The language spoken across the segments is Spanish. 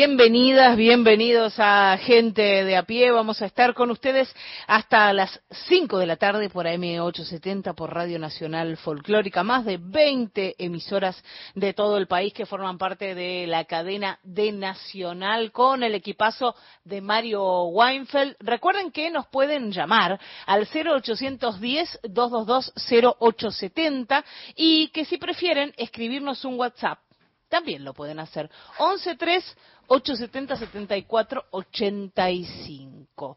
Bienvenidas, bienvenidos a Gente de a pie. Vamos a estar con ustedes hasta las 5 de la tarde por AM870 por Radio Nacional Folclórica. Más de 20 emisoras de todo el país que forman parte de la cadena de Nacional con el equipazo de Mario Weinfeld. Recuerden que nos pueden llamar al 0810-222-0870 y que si prefieren escribirnos un WhatsApp también lo pueden hacer. 113 870 74 85.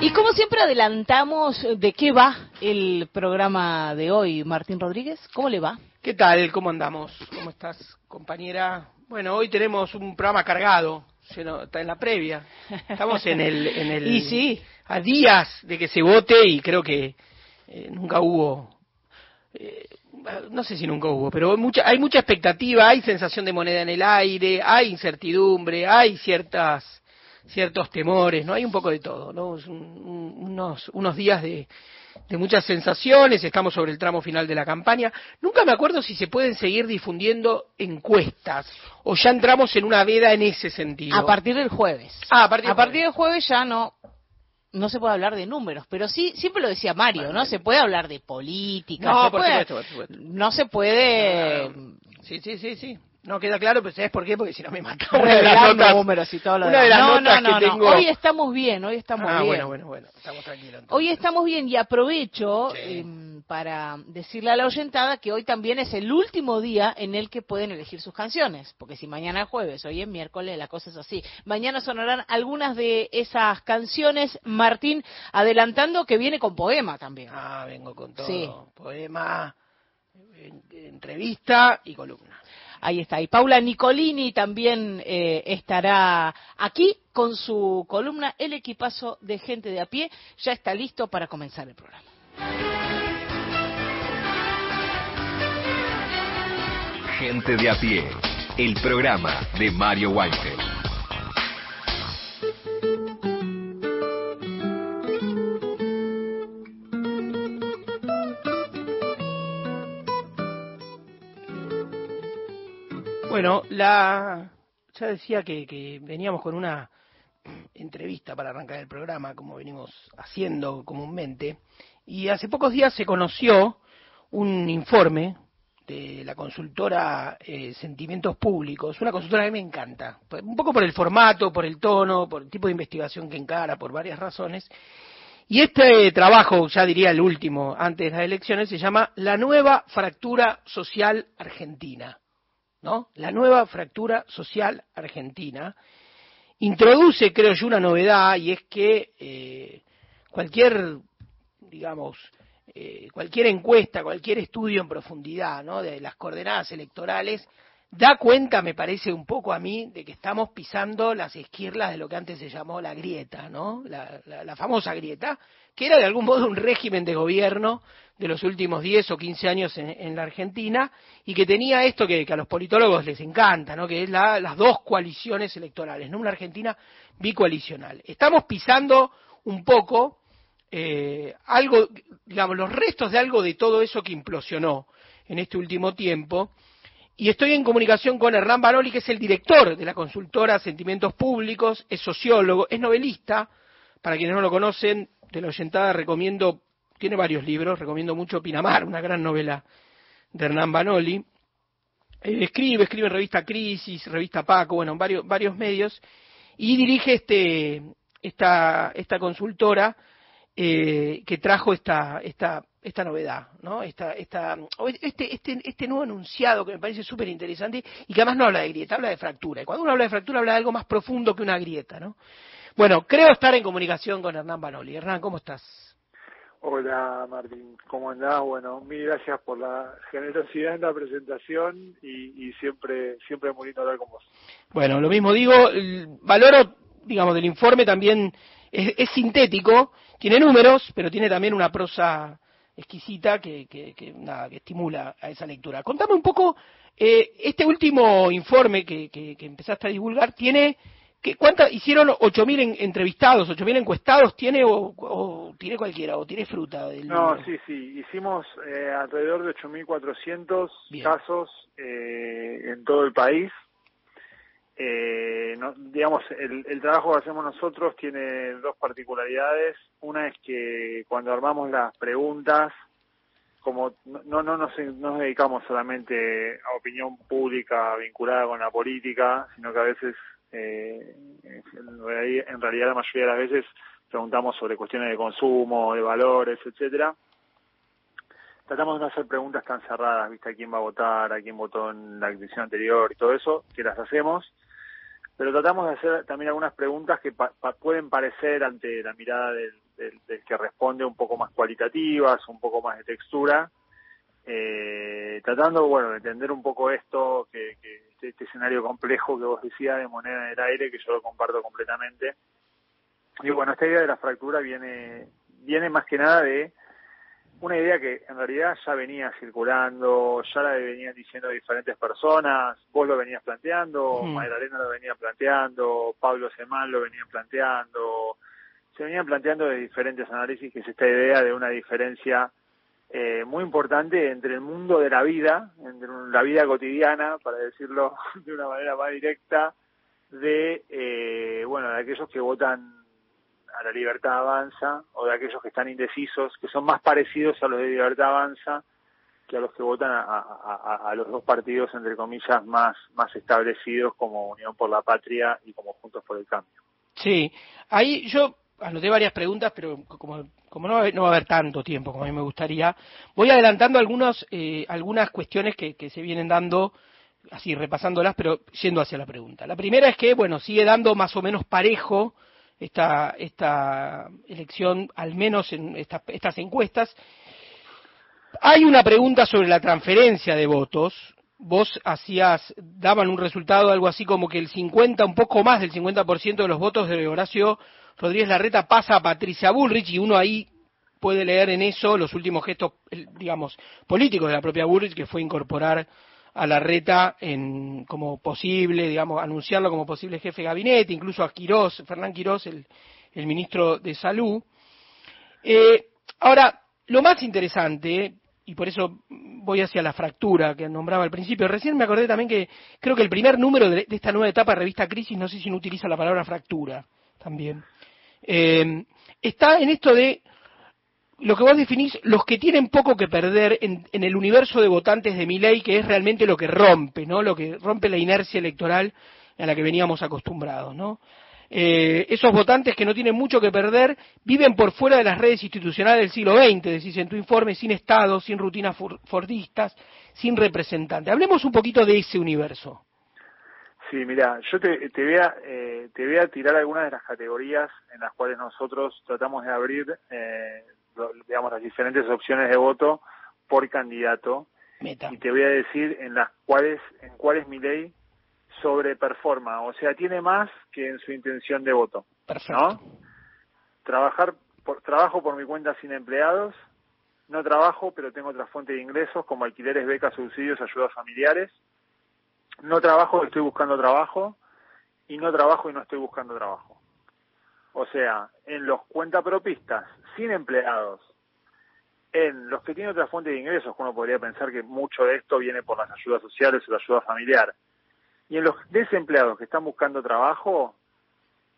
Y como siempre adelantamos de qué va el programa de hoy, Martín Rodríguez, ¿cómo le va? ¿Qué tal? ¿Cómo andamos? ¿Cómo estás, compañera? Bueno, hoy tenemos un programa cargado, está en la previa. Estamos en el, en el y sí. a días de que se vote y creo que eh, nunca hubo, eh, no sé si nunca hubo, pero mucha, hay mucha expectativa, hay sensación de moneda en el aire, hay incertidumbre, hay ciertas ciertos temores, no hay un poco de todo, ¿no? unos unos días de de muchas sensaciones, estamos sobre el tramo final de la campaña. Nunca me acuerdo si se pueden seguir difundiendo encuestas o ya entramos en una veda en ese sentido. A partir del jueves. Ah, a partir, a partir del jueves ya no no se puede hablar de números, pero sí, siempre lo decía Mario, ¿no? Se puede hablar de política. No, por, supuesto, por supuesto. No se puede. Sí, sí, sí, sí. No queda claro, pero ¿sabes por qué? Porque si no me mata una de las notas, números y todo lo una de las no, notas no, que no, tengo. Hoy estamos bien, hoy estamos ah, bien. bueno, bueno, bueno, estamos tranquilos. Entonces. Hoy estamos bien y aprovecho Sí. eh, para decirle a la oyentada que hoy también es el último día en el que pueden elegir sus canciones, porque si mañana es jueves, hoy es miércoles, la cosa es así. Mañana sonarán algunas de esas canciones, Martín, adelantando que viene con poema también. Ah, vengo con todo. Sí. Poema, en- entrevista y columna. Ahí está. Y Paula Nicolini también eh, estará aquí con su columna El equipazo de gente de a pie. Ya está listo para comenzar el programa. Gente de a pie, el programa de Mario Weinfeld. Bueno, la ya decía que, que veníamos con una entrevista para arrancar el programa, como venimos haciendo comúnmente, y hace pocos días se conoció un informe de la consultora eh, Sentimientos Públicos, una consultora que me encanta, un poco por el formato, por el tono, por el tipo de investigación que encara, por varias razones. Y este trabajo, ya diría el último antes de las elecciones, se llama La nueva fractura social argentina. ¿No? La nueva fractura social argentina introduce, creo yo, una novedad y es que eh, cualquier, digamos, eh, cualquier encuesta, cualquier estudio en profundidad, ¿no? De las coordenadas electorales da cuenta, me parece un poco a mí, de que estamos pisando las esquirlas de lo que antes se llamó la grieta, ¿no? La, famosa grieta, que era de algún modo un régimen de gobierno de los últimos 10 o 15 años en, la Argentina y que tenía esto que, a los politólogos les encanta, ¿no? Que es la- las dos coaliciones electorales, ¿no? Una Argentina bicoalicional. Estamos pisando un poco eh, algo, los restos de algo de todo eso que implosionó en este último tiempo. Y estoy en comunicación con Hernán Baroli, que es el director de la consultora Sentimientos Públicos, es sociólogo, es novelista. Para quienes no lo conocen, de la oyentada recomiendo, tiene varios libros, recomiendo mucho Pinamar, una gran novela de Hernán Banoli. Eh, escribe, escribe en revista Crisis, revista Paco, bueno, en varios, varios medios, y dirige este, esta, esta consultora eh, que trajo esta, esta, esta novedad, ¿no? Esta, esta, este, este, este nuevo enunciado que me parece súper interesante y que además no habla de grieta, habla de fractura. Y cuando uno habla de fractura habla de algo más profundo que una grieta, ¿no? Bueno, creo estar en comunicación con Hernán Banoli. Hernán, ¿cómo estás? Hola Martín, ¿cómo andás? Bueno, mil gracias por la generosidad en la presentación y, siempre siempre muy lindo hablar con vos. Bueno, lo mismo digo, valoro, digamos, del informe también es, sintético, tiene números, pero tiene también una prosa exquisita que, que, nada, que estimula a esa lectura. Contame un poco, eh, este último informe que, que, empezaste a divulgar tiene ¿Qué, ¿Cuántas hicieron 8.000 entrevistados, 8.000 encuestados? ¿Tiene o, tiene cualquiera o tiene fruta? Del... No, sí, sí. Hicimos eh, alrededor de 8.400 casos eh, en todo el país. Eh, no, digamos, el, el, trabajo que hacemos nosotros tiene dos particularidades. Una es que cuando armamos las preguntas, como no, no, no nos, nos dedicamos solamente a opinión pública vinculada con la política, sino que a veces eh, en realidad la mayoría de las veces preguntamos sobre cuestiones de consumo, de valores, etcétera. Tratamos de no hacer preguntas tan cerradas, ¿viste? ¿A quién va a votar? ¿A quién votó en la edición anterior? Y todo eso, que las hacemos. Pero tratamos de hacer también algunas preguntas que pueden parecer ante la mirada del, del, que responde un poco más cualitativas, un poco más de textura, eh, tratando, bueno, de entender un poco esto, que, este, este, escenario complejo que vos decías de moneda en el aire, que yo lo comparto completamente. Y bueno, esta idea de la fractura viene, viene más que nada de una idea que en realidad ya venía circulando, ya la venían diciendo diferentes personas, vos lo venías planteando, mm. Arena lo venía planteando, Pablo Semán lo venía planteando, se venían planteando de diferentes análisis que es esta idea de una diferencia eh, muy importante entre el mundo de la vida, entre la vida cotidiana, para decirlo de una manera más directa, de eh, bueno de aquellos que votan a la Libertad Avanza o de aquellos que están indecisos, que son más parecidos a los de Libertad Avanza que a los que votan a, los dos partidos entre comillas más más establecidos como Unión por la Patria y como Juntos por el Cambio. Sí, ahí yo anoté varias preguntas, pero como, como no, va a haber tanto tiempo como a mí me gustaría, voy adelantando algunos, eh, algunas cuestiones que, se vienen dando, así repasándolas, pero yendo hacia la pregunta. La primera es que, bueno, sigue dando más o menos parejo esta, esta elección, al menos en estas encuestas. Hay una pregunta sobre la transferencia de votos. Vos hacías, daban un resultado algo así como que el 50, un poco más del 50% de los votos de Horacio Rodríguez Larreta pasa a Patricia Bullrich y uno ahí puede leer en eso los últimos gestos, digamos, políticos de la propia Bullrich, que fue incorporar a Larreta en, como posible, digamos, anunciarlo como posible jefe de gabinete, incluso a Quirós, Fernán Quirós, el, ministro de Salud. Eh, ahora, lo más interesante, y por eso voy hacia la fractura que nombraba al principio, recién me acordé también que creo que el primer número de, de esta nueva etapa de revista Crisis, no sé si no utiliza la palabra fractura también. Eh, está en esto de lo que vos definís, los que tienen poco que perder en, el universo de votantes de mi ley, que es realmente lo que rompe, ¿no? Lo que rompe la inercia electoral a la que veníamos acostumbrados, ¿no? Eh, esos votantes que no tienen mucho que perder viven por fuera de las redes institucionales del siglo XX, decís en tu informe, sin Estado, sin rutinas fordistas, sin representantes. Hablemos un poquito de ese universo. Sí, mira, yo te, te, voy a, eh, te voy a tirar algunas de las categorías en las cuales nosotros tratamos de abrir, eh, digamos, las diferentes opciones de voto por candidato. Y te voy a decir en las cuales, en cuáles mi ley sobreperforma, o sea, tiene más que en su intención de voto. Perfecto. Trabajar por, trabajo por mi cuenta sin empleados, no trabajo, pero tengo otra fuente de ingresos como alquileres, becas, subsidios, ayudas familiares no trabajo y estoy buscando trabajo, y no trabajo y no estoy buscando trabajo. O sea, en los cuentapropistas, sin empleados, en los que tienen otra fuente de ingresos, uno podría pensar que mucho de esto viene por las ayudas sociales o la ayuda familiar, y en los desempleados que están buscando trabajo,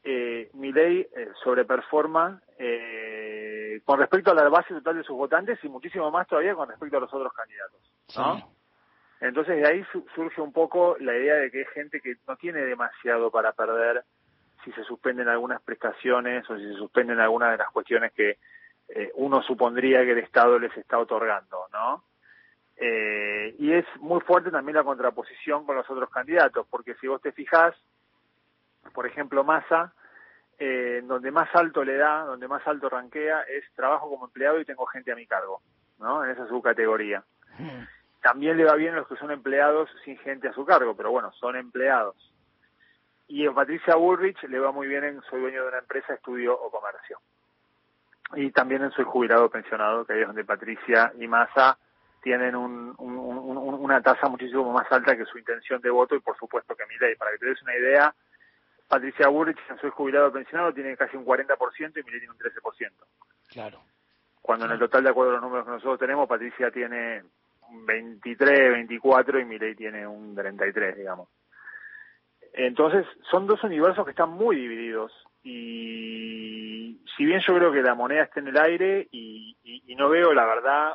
eh, mi ley eh, sobreperforma eh, con respecto a la base total de sus votantes y muchísimo más todavía con respecto a los otros candidatos. ¿no? Entonces de ahí surge un poco la idea de que hay gente que no tiene demasiado para perder si se suspenden algunas prestaciones o si se suspenden algunas de las cuestiones que eh, uno supondría que el Estado les está otorgando, ¿no? Eh, y es muy fuerte también la contraposición con los otros candidatos, porque si vos te fijás, por ejemplo, Massa, eh, donde más alto le da, donde más alto ranquea, es trabajo como empleado y tengo gente a mi cargo, ¿no? En esa subcategoría. Hmm. También le va bien a los que son empleados sin gente a su cargo, pero bueno, son empleados. Y a Patricia Bullrich le va muy bien en soy dueño de una empresa, estudio o comercio. Y también en soy jubilado pensionado, que ahí es donde Patricia y Massa tienen una tasa muchísimo más alta que su intención de voto y por supuesto que mi ley. Para que te des una idea, Patricia Burrich en su jubilado pensionado tiene casi un 40% y mi ley tiene un 13%. Claro. Cuando en el total, de acuerdo a los números que nosotros tenemos, Patricia tiene un 23, 24 y mi ley tiene un 33, digamos. Entonces, son dos universos que están muy divididos y si bien yo creo que la moneda está en el aire y, no veo, la verdad,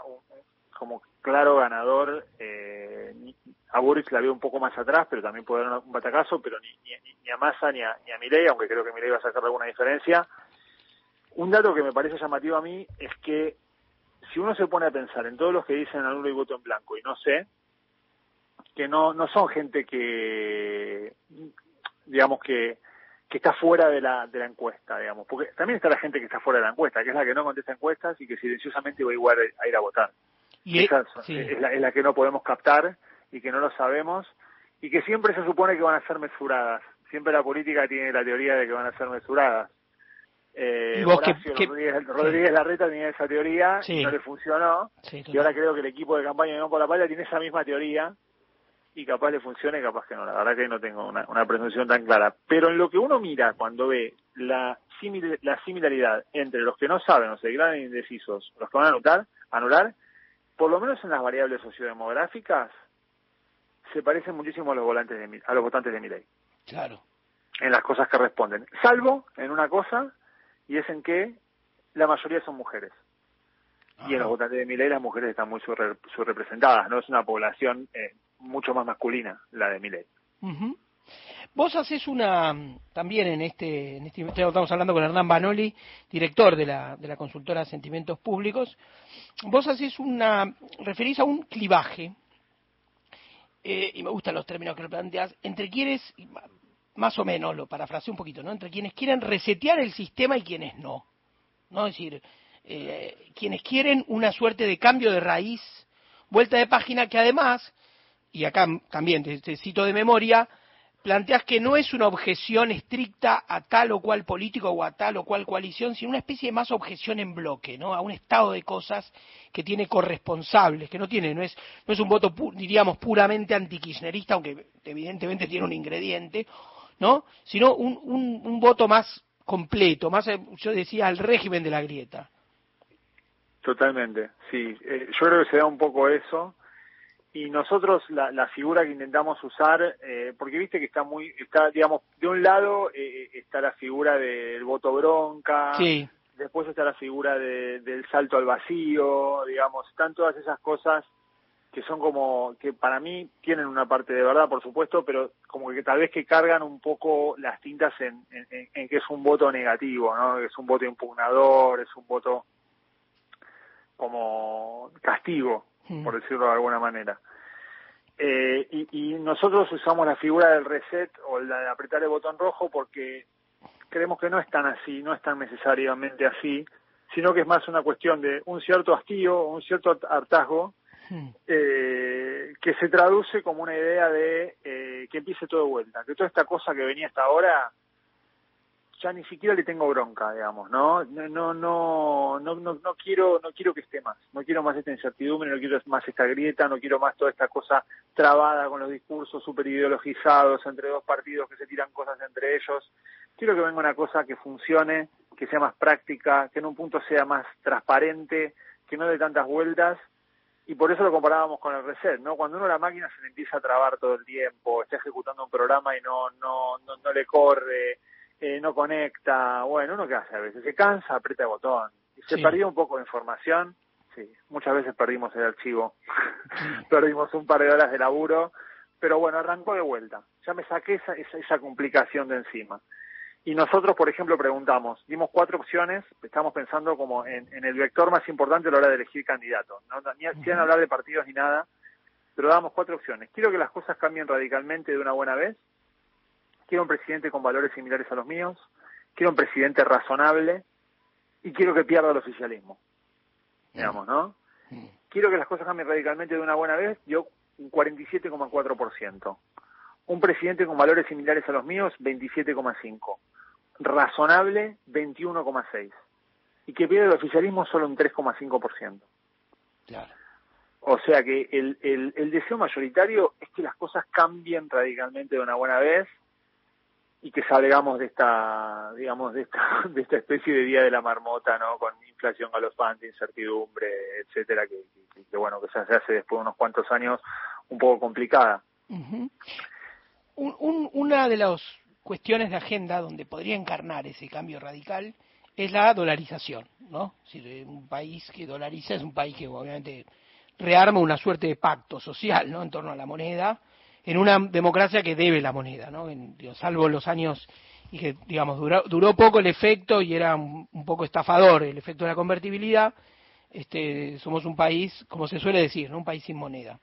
como claro ganador. Eh, a Boris la veo un poco más atrás, pero también puede dar un batacazo, pero ni, ni, a Massa ni a, ni a Milei, aunque creo que Milei va a sacar alguna diferencia. Un dato que me parece llamativo a mí es que si uno se pone a pensar en todos los que dicen nulo y voto en blanco, y no sé, que no, no son gente que, digamos que, que está fuera de la, de la encuesta, digamos, porque también está la gente que está fuera de la encuesta, que es la que no contesta encuestas y que silenciosamente va igual a ir a votar. Y Esa es, la, que no podemos captar y que no lo sabemos y que siempre se supone que van a ser mesuradas. Siempre la política tiene la teoría de que van a ser mesuradas. Eh, Rodríguez, Larreta tenía esa teoría y no le funcionó. y ahora creo que el equipo de campaña de No por la Palla tiene esa misma teoría y capaz le funcione, capaz que no. La verdad que no tengo una, una presunción tan clara. Pero en lo que uno mira cuando ve la, la similaridad entre los que no saben o se declaran indecisos, los que van a anular, anular por lo menos en las variables sociodemográficas, se parecen muchísimo a los volantes de a los votantes de Milei. Claro. En las cosas que responden, salvo en una cosa y es en que la mayoría son mujeres. Y en los votantes de Milei las mujeres están muy subrepresentadas, no es una población eh, mucho más masculina la de Milei. Vos haces una, también en este, en este, estamos hablando con Hernán Banoli, director de la, de la consultora Sentimientos Públicos, vos haces una, referís a un clivaje, eh, y me gustan los términos que lo planteas, entre quienes, más o menos, lo parafraseo un poquito, ¿no? Entre quienes quieren resetear el sistema y quienes no. ¿No? Es decir, eh, quienes quieren una suerte de cambio de raíz, vuelta de página que además, y acá también te cito de memoria, planteas que no es una objeción estricta a tal o cual político o a tal o cual coalición, sino una especie de más objeción en bloque, ¿no? A un estado de cosas que tiene corresponsables, que no tiene, no es, no es un voto, diríamos, puramente antikirchnerista, aunque evidentemente tiene un ingrediente, ¿no? Sino un, un, voto más completo, más, eh, yo decía, al régimen de la grieta. Totalmente, sí. Eh, yo creo que se da un poco eso y nosotros la, la, figura que intentamos usar, eh, porque viste que está muy, está, digamos, de un lado eh, está la figura del voto bronca, después está la figura del salto al vacío, digamos, están todas esas cosas que son como, que para mí tienen una parte de verdad, por supuesto, pero como que tal vez que cargan un poco las tintas en, en que es un voto negativo, ¿no? Que es un voto impugnador, es un voto como castigo, por decirlo de alguna manera. Eh, y, nosotros usamos la figura del reset o la de apretar el botón rojo porque creemos que no es tan así, no es tan necesariamente así, sino que es más una cuestión de un cierto hastío, un cierto hartazgo. eh, que se traduce como una idea de eh, que empiece todo de vuelta, que toda esta cosa que venía hasta ahora ya ni siquiera le tengo bronca, digamos, ¿no? No, no, no, no, no, quiero, no quiero que esté más, no quiero más esta incertidumbre, no quiero más esta grieta, no quiero más toda esta cosa trabada con los discursos super ideologizados entre dos partidos que se tiran cosas entre ellos. Quiero que venga una cosa que funcione, que sea más práctica, que en un punto sea más transparente, que no dé tantas vueltas y por eso lo comparábamos con el reset, ¿no? Cuando uno la máquina se le empieza a trabar todo el tiempo, está ejecutando un programa y no no no, no le corre, eh, no conecta, bueno, uno que hace a veces, se cansa, aprieta el botón. Y se perdió un poco de información, sí, muchas veces perdimos el archivo, perdimos un par de horas de laburo, pero bueno, arrancó de vuelta, ya me saqué esa, esa, esa complicación de encima. Y nosotros, por ejemplo, preguntamos, dimos cuatro opciones, estamos pensando como en, el vector más importante a la hora de elegir candidatos, no, ni hablar de partidos ni nada, pero damos cuatro opciones. Quiero que las cosas cambien radicalmente de una buena vez, quiero un presidente con valores similares a los míos, quiero un presidente razonable. Y quiero que pierda el oficialismo, digamos, ¿no? Quiero que las cosas cambien radicalmente de una buena vez, yo un 47,4%. Un presidente con valores similares a los míos, 27,5% razonable 21,6 y que pierde el oficialismo solo un 3,5%. Claro. O sea que el, el, el, deseo mayoritario es que las cosas cambien radicalmente de una buena vez y que salgamos de esta, digamos, de esta, de esta especie de día de la marmota, ¿no? Con inflación galopante, incertidumbre, etcétera, que, que, bueno, que se hace después de unos cuantos años un poco complicada. Un, un, una de los cuestiones de agenda donde podría encarnar ese cambio radical es la dolarización, ¿no? Si un país que dolariza es un país que obviamente rearma una suerte de pacto social, ¿no? En torno a la moneda, en una democracia que debe la moneda, ¿no? salvo los años y que, digamos, duró, duró poco el efecto y era un, poco estafador el efecto de la convertibilidad, este, somos un país, como se suele decir, ¿no? Un país sin moneda.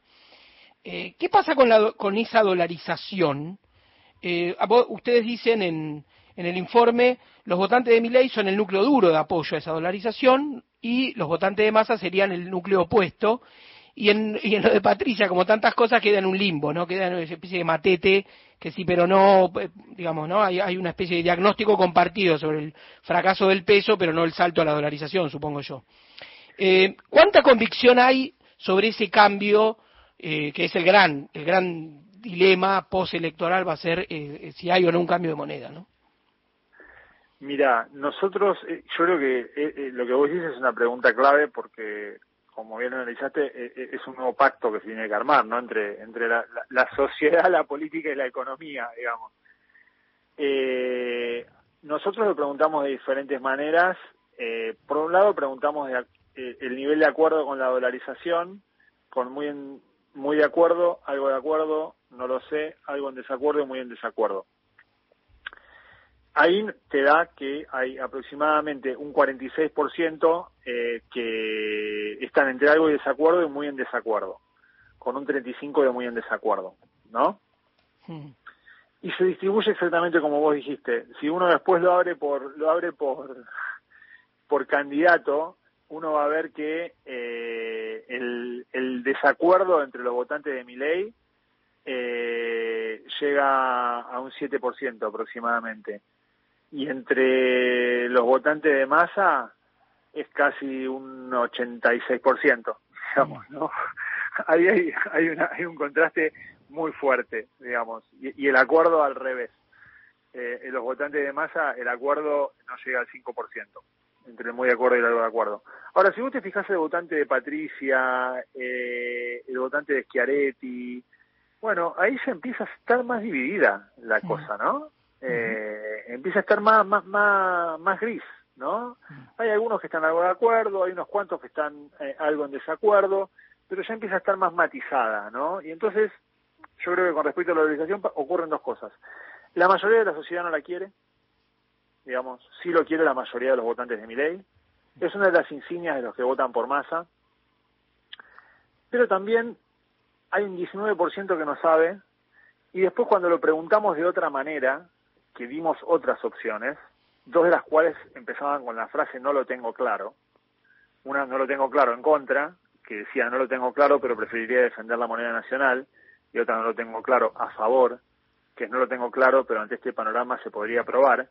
Eh, ¿Qué pasa con, la, con esa dolarización? Eh, ustedes dicen en, en el informe, los votantes de mi ley son el núcleo duro de apoyo a esa dolarización y los votantes de masa serían el núcleo opuesto. Y en, lo de Patricia, como tantas cosas, queda en un limbo, ¿no? Queda en una especie de matete, que sí, pero no, eh, digamos, ¿no? Hay, una especie de diagnóstico compartido sobre el fracaso del peso, pero no el salto a la dolarización, supongo yo. ¿Cuánta convicción hay sobre ese cambio, eh, que es el gran, el gran dilema postelectoral va a ser eh, eh, si hay o no un cambio de moneda, ¿no? Mira, nosotros, eh, yo creo que lo que vos dices es una pregunta clave porque, como bien analizaste, es un nuevo pacto que se tiene que armar, ¿no? Entre, entre la, la, sociedad, la política y la economía, digamos. nosotros lo preguntamos de diferentes maneras. por un lado, preguntamos el nivel de acuerdo con la dolarización, con muy en, muy de acuerdo, algo de acuerdo, no lo sé, algo en desacuerdo y muy en desacuerdo. Ahí te da que hay aproximadamente un 46% eh, que están entre algo y desacuerdo y muy en desacuerdo, con un 35% de muy en desacuerdo, ¿no? Hmm. Y se distribuye exactamente como vos dijiste. Si uno después lo abre por lo abre por por candidato, uno va a ver que eh, el, desacuerdo entre los votantes de mi ley eh, llega a un 7% aproximadamente. Y entre los votantes de masa es casi un 86%, digamos, ¿no? Ahí hay, hay, una, hay un contraste muy fuerte, digamos, y, el acuerdo al revés. Eh, en los votantes de masa el acuerdo no llega al 5% entre el muy de acuerdo y el algo de acuerdo. Ahora, si vos te fijas el votante de Patricia, eh, el votante de Schiaretti, bueno, ahí se empieza a estar más dividida la cosa, ¿no? Eh, empieza a estar más, más, más, más gris, ¿no? Hay algunos que están algo de acuerdo, hay unos cuantos que están eh, algo en desacuerdo, pero ya empieza a estar más matizada, ¿no? Y entonces, yo creo que con respecto a la organización ocurren dos cosas. La mayoría de la sociedad no la quiere, digamos, sí lo quiere la mayoría de los votantes de mi ley. Es una de las insignias de los que votan por masa. Pero también hay un 19% que no sabe. Y después cuando lo preguntamos de otra manera, que dimos otras opciones, dos de las cuales empezaban con la frase no lo tengo claro. Una no lo tengo claro en contra, que decía no lo tengo claro pero preferiría defender la moneda nacional. Y otra no lo tengo claro a favor, que no lo tengo claro pero ante este panorama se podría aprobar.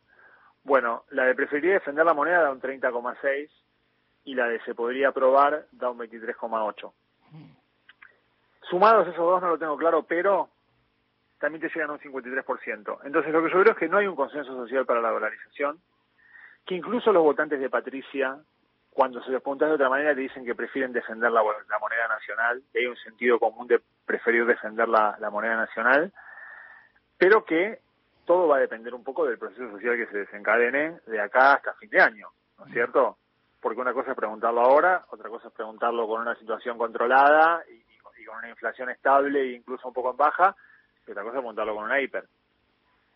Bueno, la de preferiría defender la moneda da un 30,6 y la de se podría aprobar da un 23,8. Sumados esos dos no lo tengo claro, pero también te llegan a un 53%. Entonces lo que yo creo es que no hay un consenso social para la dolarización, que incluso los votantes de Patricia, cuando se les pregunta de otra manera, te dicen que prefieren defender la, moneda nacional, que hay un sentido común de preferir defender la moneda nacional, pero que todo va a depender un poco del proceso social que se desencadene de acá hasta fin de año, ¿no es cierto? Porque una cosa es preguntarlo ahora, otra cosa es preguntarlo con una situación controlada y, con una inflación estable e incluso un poco en baja, y otra cosa es preguntarlo con una hiper.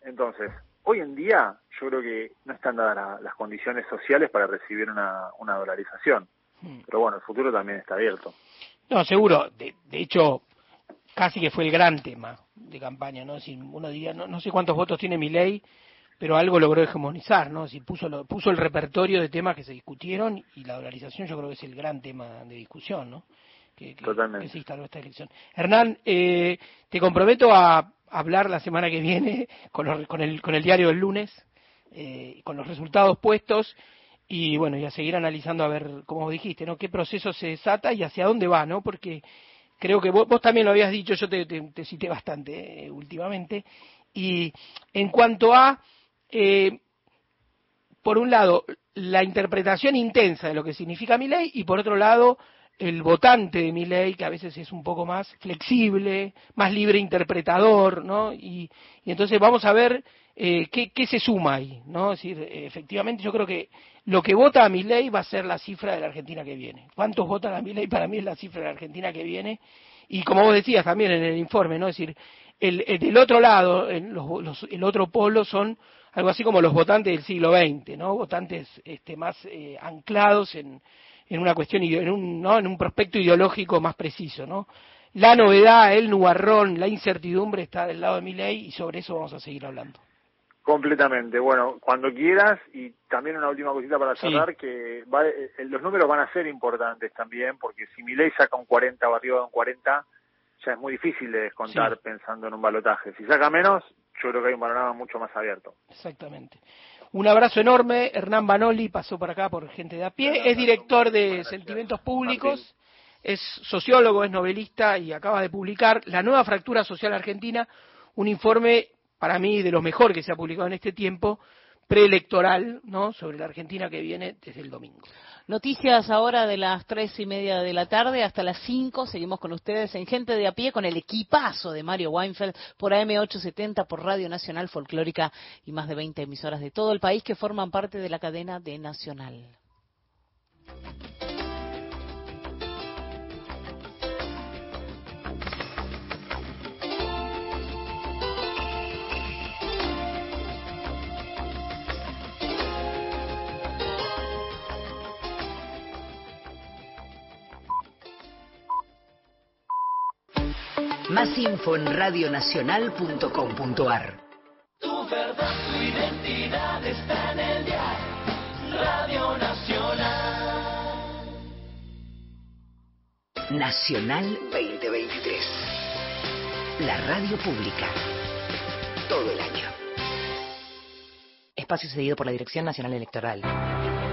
Entonces, hoy en día yo creo que no están dadas las condiciones sociales para recibir una, una dolarización. Hmm. Pero bueno, el futuro también está abierto. No, seguro. De, de hecho, casi que fue el gran tema de campaña, ¿no? Si uno diría, no, no sé cuántos votos tiene mi ley, pero algo logró hegemonizar, ¿no? Si puso, lo, puso el repertorio de temas que se discutieron y la dolarización yo creo que es el gran tema de discusión, ¿no? Que, que, se instaló esta elección. Hernán, eh, te comprometo a hablar la semana que viene con, con, el, con el diario del lunes, eh, con los resultados puestos y bueno, y a seguir analizando a ver, como dijiste, ¿no? Qué proceso se desata y hacia dónde va, ¿no? Porque creo que vos, también lo habías dicho, yo te, te, cité bastante eh, últimamente. Y en cuanto a eh, por un lado, la interpretación intensa de lo que significa mi ley y por otro lado, el votante de mi ley, que a veces es un poco más flexible, más libre interpretador, ¿no? Y, entonces vamos a ver eh, qué, qué, se suma ahí, ¿no? Es decir, efectivamente yo creo que lo que vota a mi ley va a ser la cifra de la Argentina que viene. ¿Cuántos votan a mi ley? Para mí es la cifra de la Argentina que viene. Y como vos decías también en el informe, ¿no? Es decir, el, del otro lado, el otro polo son algo así como los votantes del siglo XX, ¿no? Votantes este, más eh, anclados en, en, una cuestión, en un, ¿no? en un prospecto ideológico más preciso, ¿no? La novedad, el nubarrón, la incertidumbre está del lado de mi ley y sobre eso vamos a seguir hablando. Completamente. Bueno, cuando quieras y también una última cosita para cerrar, que eh, los números van a ser importantes también, porque si mi ley saca un 40 o arriba de un 40, ya es muy difícil de descontar pensando en un balotaje. Si saca menos, yo creo que hay un panorama mucho más abierto. Exactamente. Un abrazo enorme. Hernán Banoli pasó por acá por gente de a pie. Es director de Sentimientos Públicos, es sociólogo, es novelista y acaba de publicar La nueva fractura social argentina, un informe para mí de lo mejor que se ha publicado en este tiempo preelectoral, ¿no? Sobre la Argentina que viene desde el domingo. Noticias ahora de las tres y media de la tarde hasta las cinco. Seguimos con ustedes en Gente de a pie con el equipazo de Mario Weinfeld por AM870 por Radio Nacional Folclórica y más de 20 emisoras de todo el país que forman parte de la cadena de Nacional. Más info en radionacional.com.ar. Tu verdad, tu identidad está en el diario Radio Nacional. Nacional 2023. La radio pública. Todo el año. Espacio cedido por la Dirección Nacional Electoral.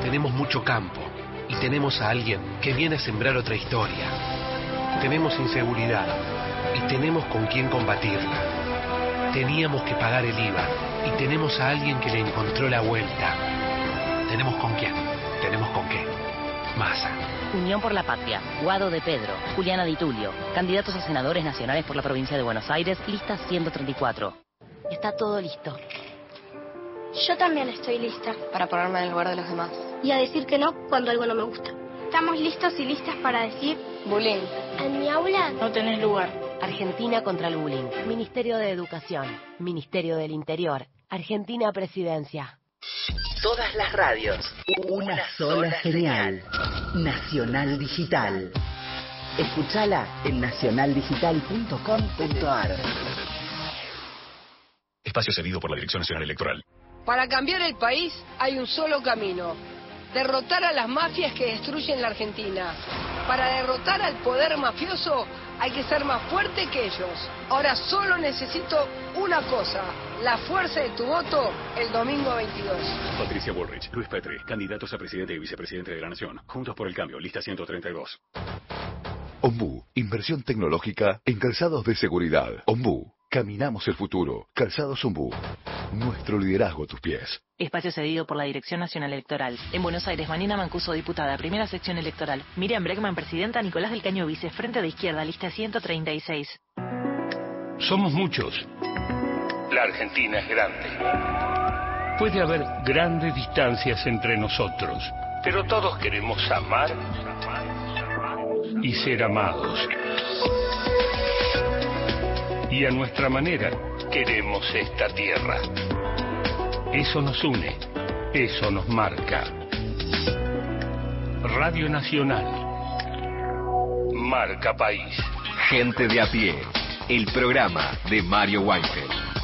Tenemos mucho campo y tenemos a alguien que viene a sembrar otra historia. Tenemos inseguridad y tenemos con quién combatirla. Teníamos que pagar el IVA y tenemos a alguien que le encontró la vuelta. ¿Tenemos con quién? ¿Tenemos con qué? Masa. Unión por la Patria, Guado de Pedro, Juliana Di Tulio, candidatos a senadores nacionales por la provincia de Buenos Aires, lista 134. Está todo listo. Yo también estoy lista. Para ponerme en el lugar de los demás. Y a decir que no cuando algo no me gusta. Estamos listos y listas para decir... Bullying. En mi aula... No tenés lugar. Argentina contra el bullying. Ministerio de Educación. Ministerio del Interior. Argentina Presidencia. Todas las radios. Una, sola, genial. Nacional Digital. Escúchala en nacionaldigital.com.ar. Espacio cedido por la Dirección Nacional Electoral. Para cambiar el país hay un solo camino. Derrotar a las mafias que destruyen la Argentina. Para derrotar al poder mafioso hay que ser más fuerte que ellos. Ahora solo necesito una cosa, la fuerza de tu voto el domingo 22. Patricia Bullrich, Luis Petri, candidatos a presidente y vicepresidente de la Nación. Juntos por el cambio, lista 132. Ombu, inversión tecnológica en calzados de seguridad. Ombu, caminamos el futuro. Calzados Ombu, nuestro liderazgo a tus pies. Espacio cedido por la Dirección Nacional Electoral. En Buenos Aires, Manina Mancuso, diputada, primera sección electoral. Miriam Bregman, presidenta. Nicolás del Caño, vice, frente de izquierda, lista 136. Somos muchos. La Argentina es grande. Puede haber grandes distancias entre nosotros, pero todos queremos amar y ser amados. Y a nuestra manera queremos esta tierra Eso nos une, eso nos marca. Radio Nacional. Marca País. Gente de a pie. El programa de Mario Weinfeld.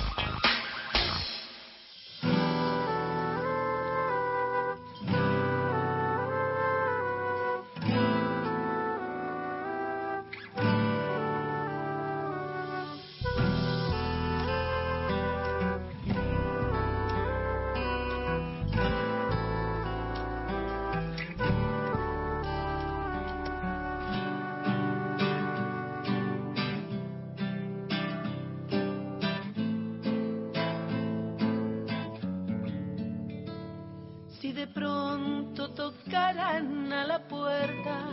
Si de pronto tocaran a la puerta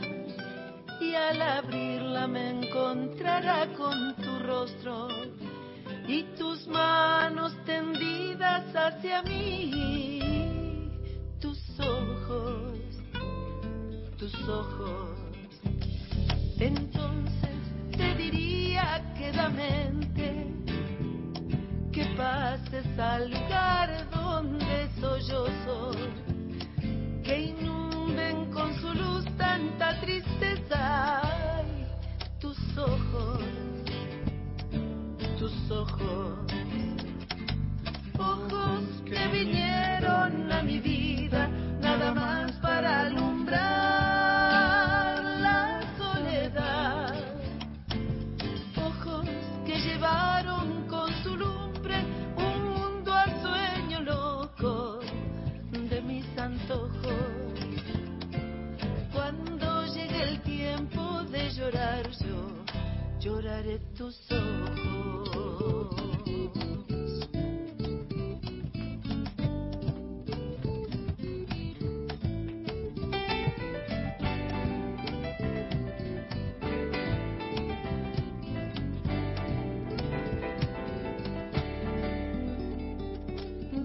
y al abrirla me encontrara con tu rostro y tus manos tendidas hacia mí, tus ojos, tus ojos, entonces te diría quedamente que pases al lugar donde sollozo, que inunden con su luz tanta tristeza. Ay, tus ojos, tus ojos, ojos que vinieron a mi vida nada más tus ojos.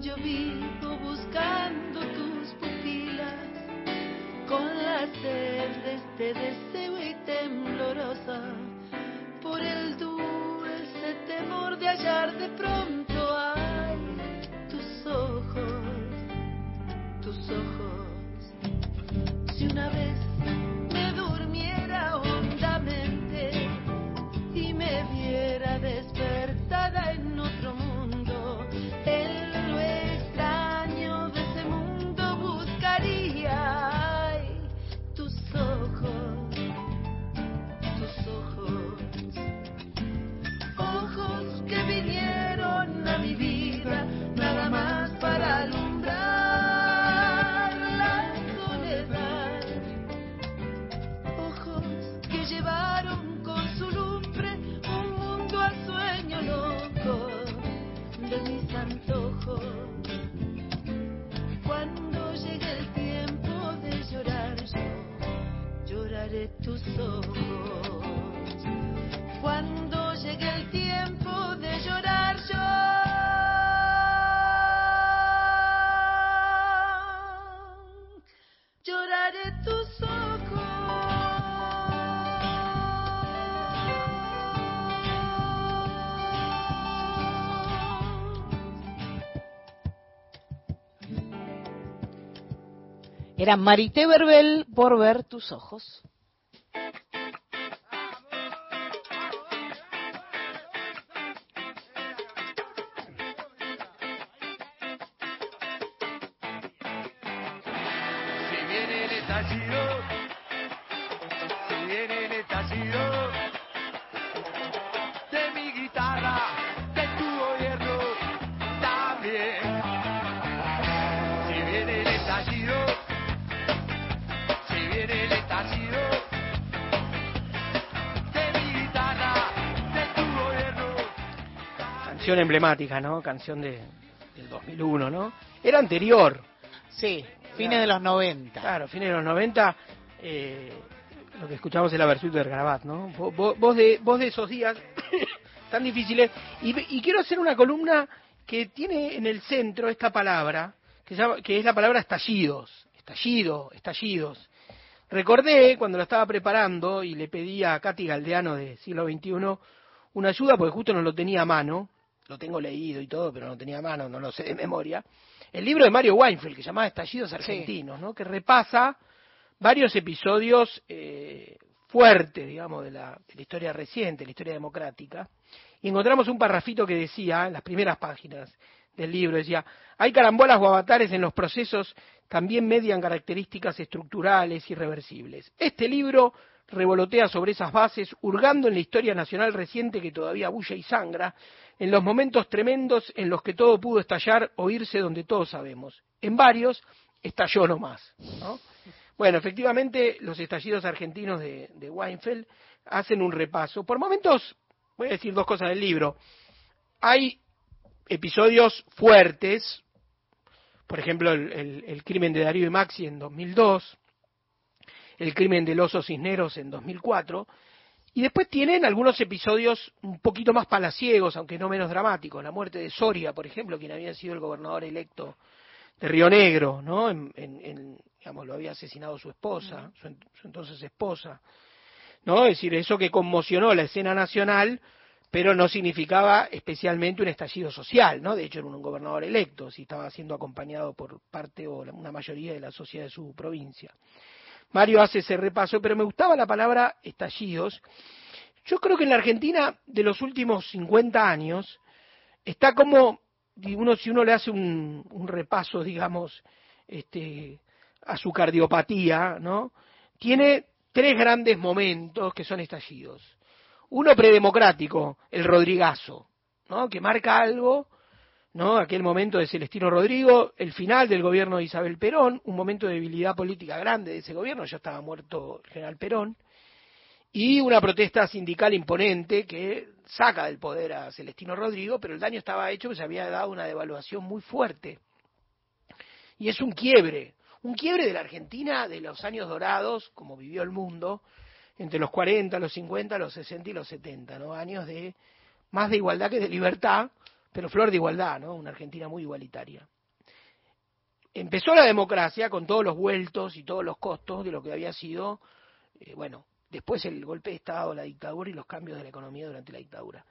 Yo vivo buscando tus pupilas con la sed de este deseo y temblorosa Era Marité Verbel por ver tus ojos. Si viene el estallido, si viene el estallido Canción emblemática, ¿no? Canción de, del 2001, ¿no? Era anterior. Sí, fines de los 90. Claro, fines de los 90. eh, lo que escuchamos es la versión de Garabat, ¿no? Vo- vo- Vos de, vos de esos días tan difíciles. Y, y quiero hacer una columna que tiene en el centro esta palabra, que, llama- que es la palabra estallidos. Estallido, estallidos. Recordé cuando lo estaba preparando y le pedí a Katy Galdeano de siglo XXI una ayuda porque justo no lo tenía a mano, lo tengo leído y todo, pero no tenía mano, no lo sé de memoria. el libro de Mario Weinfeld, que se llama Estallidos Argentinos, ¿no? que repasa varios episodios eh, fuertes, digamos, de la, de la historia reciente, la historia democrática, y encontramos un parrafito que decía, en las primeras páginas del libro, decía, hay carambolas o avatares en los procesos, también median características estructurales irreversibles. Este libro revolotea sobre esas bases, hurgando en la historia nacional reciente que todavía bulle y sangra, en los momentos tremendos en los que todo pudo estallar o irse donde todos sabemos. En varios, estalló nomás. ¿no? Bueno, efectivamente, los estallidos argentinos de, Weinfeld hacen un repaso. Por momentos, voy a decir dos cosas del libro. Hay episodios fuertes, por ejemplo, el, el, el crimen de Darío y Maxi en 2002, el crimen del oso Cisneros en 2004, y después tienen algunos episodios un poquito más palaciegos, aunque no menos dramáticos. La muerte de Soria, por ejemplo, quien había sido el gobernador electo de Río Negro, ¿no? En, en, en, digamos, lo había asesinado su esposa, su, su, entonces esposa, ¿no? Es decir, eso que conmocionó la escena nacional, pero no significaba especialmente un estallido social, ¿no? De hecho, era un gobernador electo, si estaba siendo acompañado por parte o una mayoría de la sociedad de su provincia. Mario hace ese repaso, pero me gustaba la palabra estallidos. Yo creo que en la Argentina de los últimos 50 años está como, uno, si uno le hace un, repaso, digamos, este, a su cardiopatía, ¿no? Tiene tres grandes momentos que son estallidos. Uno predemocrático, el Rodrigazo, ¿no? Que marca algo ¿no? Aquel momento de Celestino Rodrigo, el final del gobierno de Isabel Perón, un momento de debilidad política grande de ese gobierno, ya estaba muerto el general Perón, y una protesta sindical imponente que saca del poder a Celestino Rodrigo, pero el daño estaba hecho, que se había dado una devaluación muy fuerte. Y es un quiebre, un quiebre de la Argentina de los años dorados, como vivió el mundo, entre los 40, los 50, los 60 y los 70, ¿no? Años de más de igualdad que de libertad, pero flor de igualdad, ¿no? Una Argentina muy igualitaria. Empezó la democracia con todos los vueltos y todos los costos de lo que había sido, eh, bueno, después el golpe de Estado, la dictadura y los cambios de la economía durante la dictadura.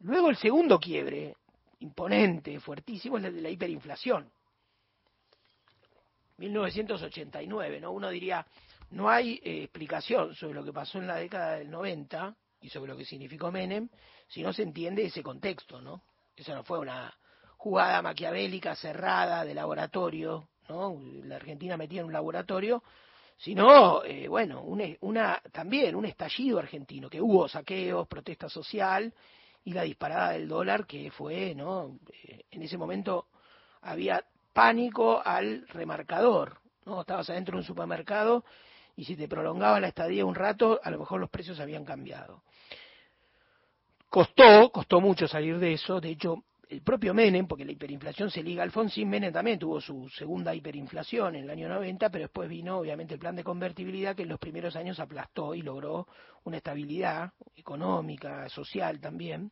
Luego el segundo quiebre, imponente, fuertísimo, es el de la hiperinflación. 1989, ¿no? Uno diría, no hay eh, explicación sobre lo que pasó en la década del 90 y sobre lo que significó Menem si no se entiende ese contexto, ¿no? Eso no fue una jugada maquiavélica cerrada de laboratorio, ¿no? La Argentina metida en un laboratorio, sino, eh, bueno, una, una, también un estallido argentino, que hubo saqueos, protesta social y la disparada del dólar que fue, ¿no? Eh, en ese momento había pánico al remarcador, ¿no? Estabas adentro de un supermercado y si te prolongaba la estadía un rato, a lo mejor los precios habían cambiado. Costó, costó mucho salir de eso, de hecho, el propio Menem, porque la hiperinflación se liga a Alfonsín, Menem también tuvo su segunda hiperinflación en el año 90, pero después vino obviamente el plan de convertibilidad que en los primeros años aplastó y logró una estabilidad económica, social también,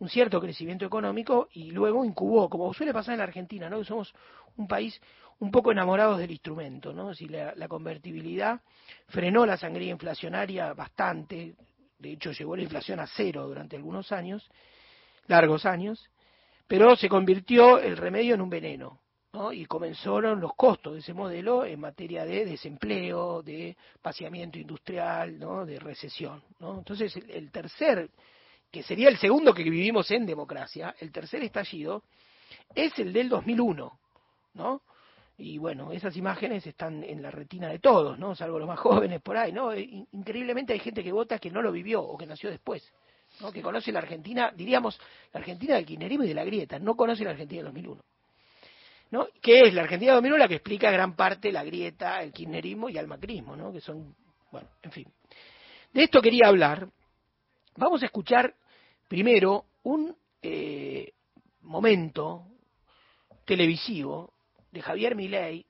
un cierto crecimiento económico y luego incubó, como suele pasar en la Argentina, ¿no? que somos un país un poco enamorados del instrumento, ¿no? Si la, la convertibilidad frenó la sangría inflacionaria bastante, de hecho llegó la inflación a cero durante algunos años, largos años, pero se convirtió el remedio en un veneno, ¿no? y comenzaron los costos de ese modelo en materia de desempleo, de paseamiento industrial, ¿no? de recesión. Entonces, el tercer, que sería el segundo que vivimos en democracia, el tercer estallido, es el del 2001, ¿no? Y bueno, esas imágenes están en la retina de todos, ¿no? Salvo los más jóvenes por ahí, ¿no? Increíblemente hay gente que vota que no lo vivió o que nació después, ¿no? Que conoce la Argentina, diríamos, la Argentina del kirchnerismo y de la grieta, no conoce la Argentina del 2001. ¿No? Que es la Argentina del 2001 la que explica gran parte la grieta, el kirchnerismo y el macrismo, ¿no? Que son, bueno, en fin. De esto quería hablar. Vamos a escuchar primero un eh, momento televisivo de Javier Milei,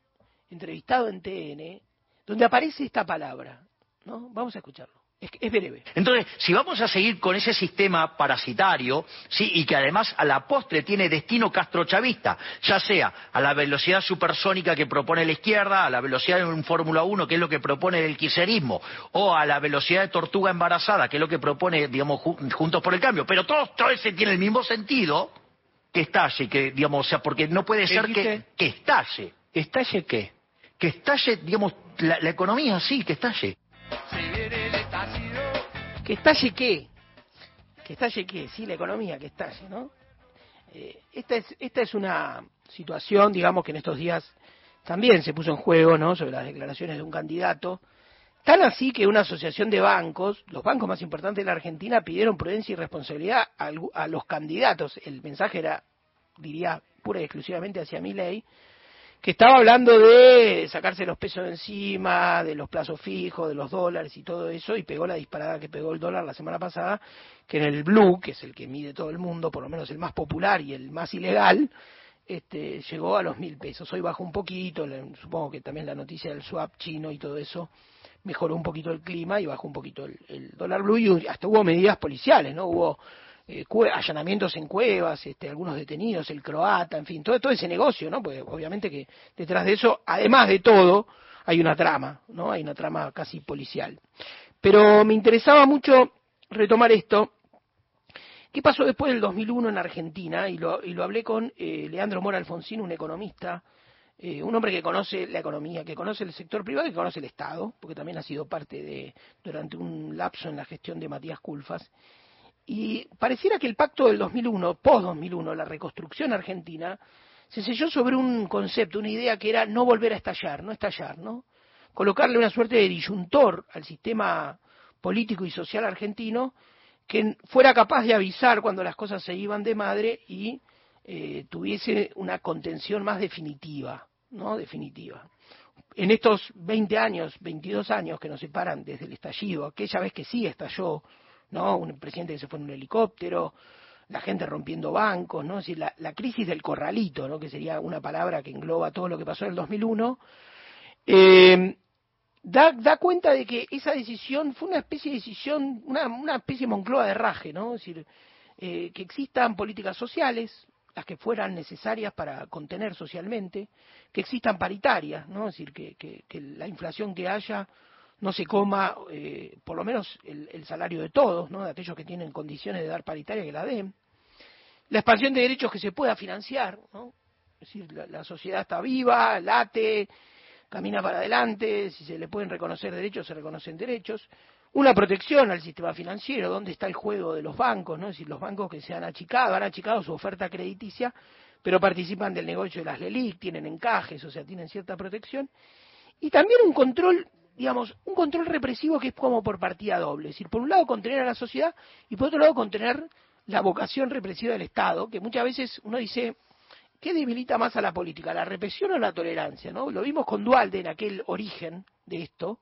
entrevistado en TN, donde aparece esta palabra. ¿no? Vamos a escucharlo. Es, breve. Entonces, si vamos a seguir con ese sistema parasitario, sí, y que además a la postre tiene destino castrochavista, ya sea a la velocidad supersónica que propone la izquierda, a la velocidad de un Fórmula 1, que es lo que propone el quiserismo, o a la velocidad de tortuga embarazada, que es lo que propone, digamos, Juntos por el Cambio, pero todo, todo ese tiene el mismo sentido, que estalle, que digamos, o sea, porque no puede ¿Qué ser que, que estalle. ¿Estalle qué? Que estalle, digamos, la, la economía, sí, que estalle. ¿Que estalle qué? ¿Que estalle qué? Sí, la economía, que estalle, ¿no? Eh, esta, es, esta es una situación, digamos, que en estos días también se puso en juego, ¿no? Sobre las declaraciones de un candidato. Tan así que una asociación de bancos, los bancos más importantes de la Argentina, pidieron prudencia y responsabilidad a, a los candidatos. El mensaje era, diría, pura y exclusivamente hacia mi ley, que estaba hablando de sacarse los pesos de encima, de los plazos fijos, de los dólares y todo eso, y pegó la disparada que pegó el dólar la semana pasada, que en el blue, que es el que mide todo el mundo, por lo menos el más popular y el más ilegal, este, llegó a los mil pesos. Hoy bajó un poquito, supongo que también la noticia del swap chino y todo eso mejoró un poquito el clima y bajó un poquito el, dólar blue y hasta hubo medidas policiales, ¿no? Hubo eh, allanamientos en cuevas, este, algunos detenidos, el croata, en fin, todo, todo ese negocio, ¿no? Porque obviamente que detrás de eso, además de todo, hay una trama, ¿no? Hay una trama casi policial. Pero me interesaba mucho retomar esto. ¿Qué pasó después del 2001 en Argentina? Y lo, y lo hablé con eh, Leandro Mora Alfonsín, un economista, eh, un hombre que conoce la economía, que conoce el sector privado y que conoce el Estado, porque también ha sido parte de, durante un lapso en la gestión de Matías Culfas. Y pareciera que el pacto del 2001, post-2001, la reconstrucción argentina, se selló sobre un concepto, una idea que era no volver a estallar, no estallar, ¿no? Colocarle una suerte de disyuntor al sistema político y social argentino que fuera capaz de avisar cuando las cosas se iban de madre y eh, tuviese una contención más definitiva, ¿no? Definitiva. En estos 20 años, 22 años que nos separan desde el estallido, aquella vez que sí estalló, ¿no? Un presidente que se fue en un helicóptero, la gente rompiendo bancos, ¿no? La, crisis del corralito, ¿no? Que sería una palabra que engloba todo lo que pasó en el 2001. Eh, da, cuenta de que esa decisión fue una especie de decisión, una, especie de Moncloa de raje, ¿no? Decir, eh, que existan políticas sociales, las que fueran necesarias para contener socialmente, que existan paritarias, ¿no? Es decir, que, que, la inflación que haya no se coma eh, por lo menos el, salario de todos, ¿no? De aquellos que tienen condiciones de dar paritaria que la den. La expansión de derechos que se pueda financiar, ¿no? Es decir, la sociedad está viva, late, camina para adelante, si se le pueden reconocer derechos, se reconocen derechos. Una protección al sistema financiero, ¿dónde está el juego de los bancos? ¿no? Es decir, los bancos que se han achicado, han achicado su oferta crediticia, pero participan del negocio de las LELIC, tienen encajes, o sea, tienen cierta protección. Y también un control, digamos, un control represivo que es como por partida doble. Es decir, por un lado contener a la sociedad y por otro lado contener la vocación represiva del Estado, que muchas veces uno dice, ¿qué debilita más a la política, la represión o la tolerancia? ¿no? Lo vimos con Dualde en aquel origen de esto,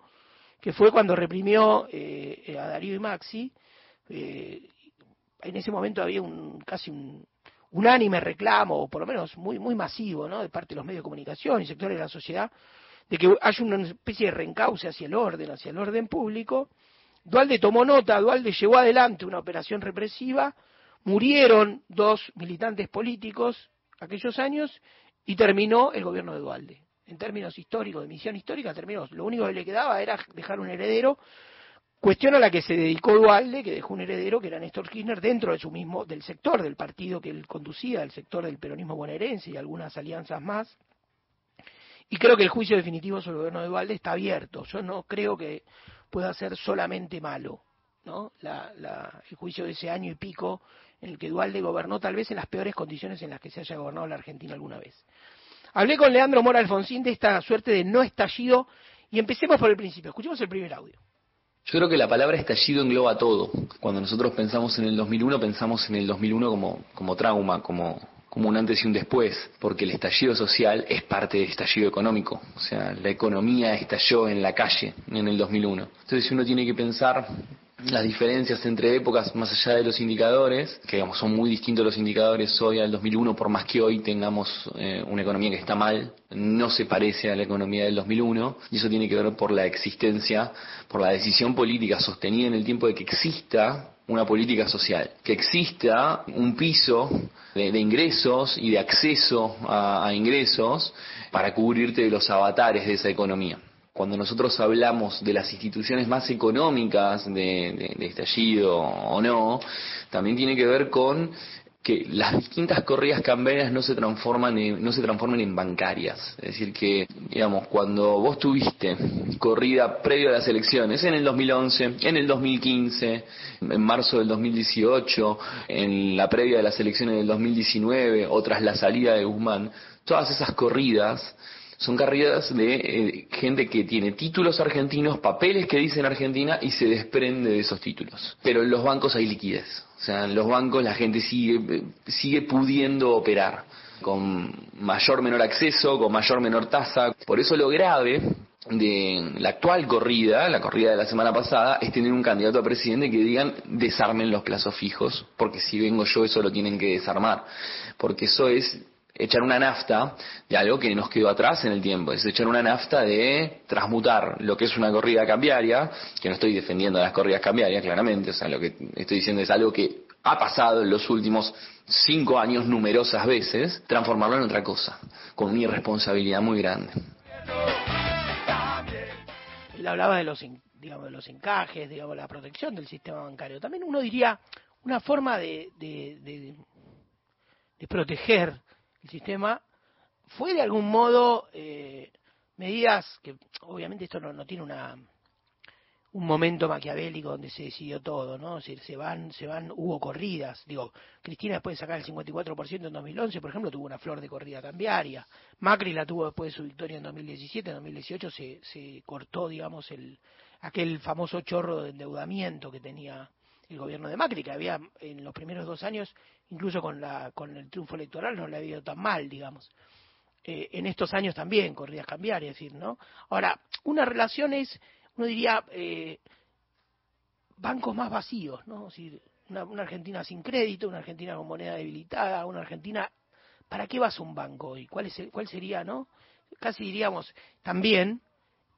que fue cuando reprimió eh, a Darío y Maxi. Eh, en ese momento había un casi un unánime reclamo, o por lo menos muy, muy masivo, de parte de los medios de comunicación y sectores de la sociedad, de que haya una especie de reencauce hacia el orden, hacia el orden público. Dualde tomó nota, Dualde llevó adelante una operación represiva, murieron dos militantes políticos aquellos años y terminó el gobierno de Dualde. En términos históricos, de misión histórica, terminó. Lo único que le quedaba era dejar un heredero, cuestión a la que se dedicó Dualde, que dejó un heredero que era Néstor Kirchner dentro de su mismo, del sector del partido que él conducía, del sector del peronismo bonaerense y algunas alianzas más. Y creo que el juicio definitivo sobre el gobierno de Dualde está abierto. Yo no creo que pueda ser solamente malo, ¿no? La, la, el juicio de ese año y pico en el que Dualde gobernó tal vez en las peores condiciones en las que se haya gobernado la Argentina alguna vez. Hablé con Leandro Mora Alfonsín de esta suerte de no estallido y empecemos por el principio. Escuchemos el primer audio. Yo creo que la palabra estallido engloba todo. Cuando nosotros pensamos en el 2001, pensamos en el 2001 como, como trauma, como, como un antes y un después, porque el estallido social es parte del estallido económico. O sea, la economía estalló en la calle en el 2001. Entonces, uno tiene que pensar las diferencias entre épocas más allá de los indicadores, que digamos son muy distintos los indicadores hoy al 2001, por más que hoy tengamos eh, una economía que está mal, no se parece a la economía del 2001, y eso tiene que ver por la existencia, por la decisión política sostenida en el tiempo de que exista una política social, que exista un piso de, ingresos y de acceso a, a ingresos para cubrirte de los avatares de esa economía cuando nosotros hablamos de las instituciones más económicas de, de, de, estallido o no, también tiene que ver con que las distintas corridas cambiarias no se transforman en, no se transformen en bancarias. Es decir, que, digamos, cuando vos tuviste corrida previo a las elecciones, en el 2011, en el 2015, en marzo del 2018, en la previa de las elecciones del 2019 o tras la salida de Guzmán, todas esas corridas son corridas de eh, gente que tiene títulos argentinos, papeles que dicen Argentina y se desprende de esos títulos. Pero en los bancos hay liquidez. O sea, en los bancos la gente sigue, sigue pudiendo operar con mayor menor acceso, con mayor menor tasa. Por eso lo grave de la actual corrida, la corrida de la semana pasada, es tener un candidato a presidente que digan desarmen los plazos fijos, porque si vengo yo eso lo tienen que desarmar, porque eso es echar una nafta de algo que nos quedó atrás en el tiempo, es echar una nafta de transmutar lo que es una corrida cambiaria, que no estoy defendiendo las corridas cambiarias, claramente, o sea, lo que estoy diciendo es algo que ha pasado en los últimos cinco años numerosas veces, transformarlo en otra cosa, con una irresponsabilidad muy grande. Él hablaba de los, digamos, de los encajes, digamos, la protección del sistema bancario. También uno diría una forma de, de, proteger el sistema fue de algún modo eh, medidas que obviamente esto no, no tiene una un momento maquiavélico donde se decidió todo, ¿no? Se van, se van, hubo corridas. Digo, Cristina después de sacar el 54% en 2011, por ejemplo, tuvo una flor de corrida cambiaria. Macri la tuvo después de su victoria en 2017, en 2018 se, se cortó, digamos, el aquel famoso chorro de endeudamiento que tenía el gobierno de Macri, que había en los primeros dos años, incluso con, la, con el triunfo electoral, no le había ido tan mal, digamos. Eh, en estos años también, corridas cambiarias, es decir, ¿no? Ahora, una relación es, uno diría, eh, bancos más vacíos, ¿no? Es decir, una, Argentina sin crédito, una Argentina con moneda debilitada, una Argentina... ¿Para qué vas a un banco hoy? ¿Cuál, es cuál sería, no? Casi diríamos, también,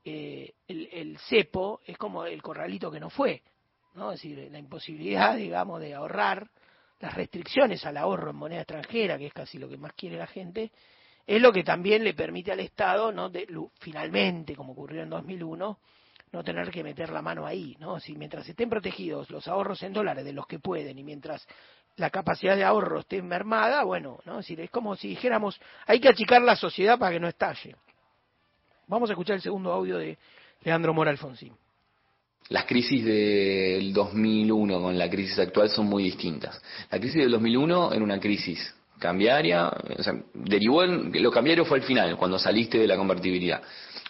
eh, el, el cepo es como el corralito que no fue. ¿no? Es decir, la imposibilidad, digamos, de ahorrar, las restricciones al ahorro en moneda extranjera, que es casi lo que más quiere la gente, es lo que también le permite al Estado, ¿no? De, finalmente, como ocurrió en 2001, no tener que meter la mano ahí, ¿no? Si mientras estén protegidos los ahorros en dólares de los que pueden y mientras la capacidad de ahorro esté mermada, bueno, ¿no? Es decir, es como si dijéramos, hay que achicar la sociedad para que no estalle. Vamos a escuchar el segundo audio de Leandro Mora Alfonsín las crisis del 2001 con la crisis actual son muy distintas. La crisis del 2001 era una crisis cambiaria, o sea, derivó en, lo cambiario fue al final, cuando saliste de la convertibilidad.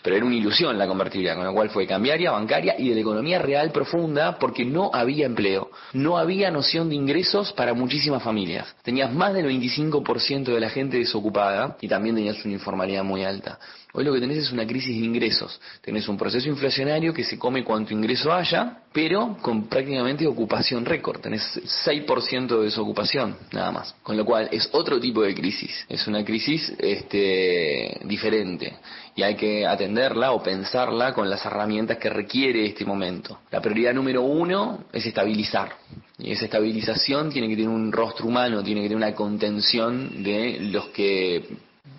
Pero era una ilusión la convertibilidad, con lo cual fue cambiaria, bancaria y de la economía real profunda porque no había empleo, no había noción de ingresos para muchísimas familias. Tenías más del 25% de la gente desocupada y también tenías una informalidad muy alta. Hoy lo que tenés es una crisis de ingresos. Tenés un proceso inflacionario que se come cuanto ingreso haya, pero con prácticamente ocupación récord. Tenés 6% de desocupación, nada más. Con lo cual es otro tipo de crisis. Es una crisis este, diferente. Y hay que atenderla o pensarla con las herramientas que requiere este momento. La prioridad número uno es estabilizar. Y esa estabilización tiene que tener un rostro humano, tiene que tener una contención de los que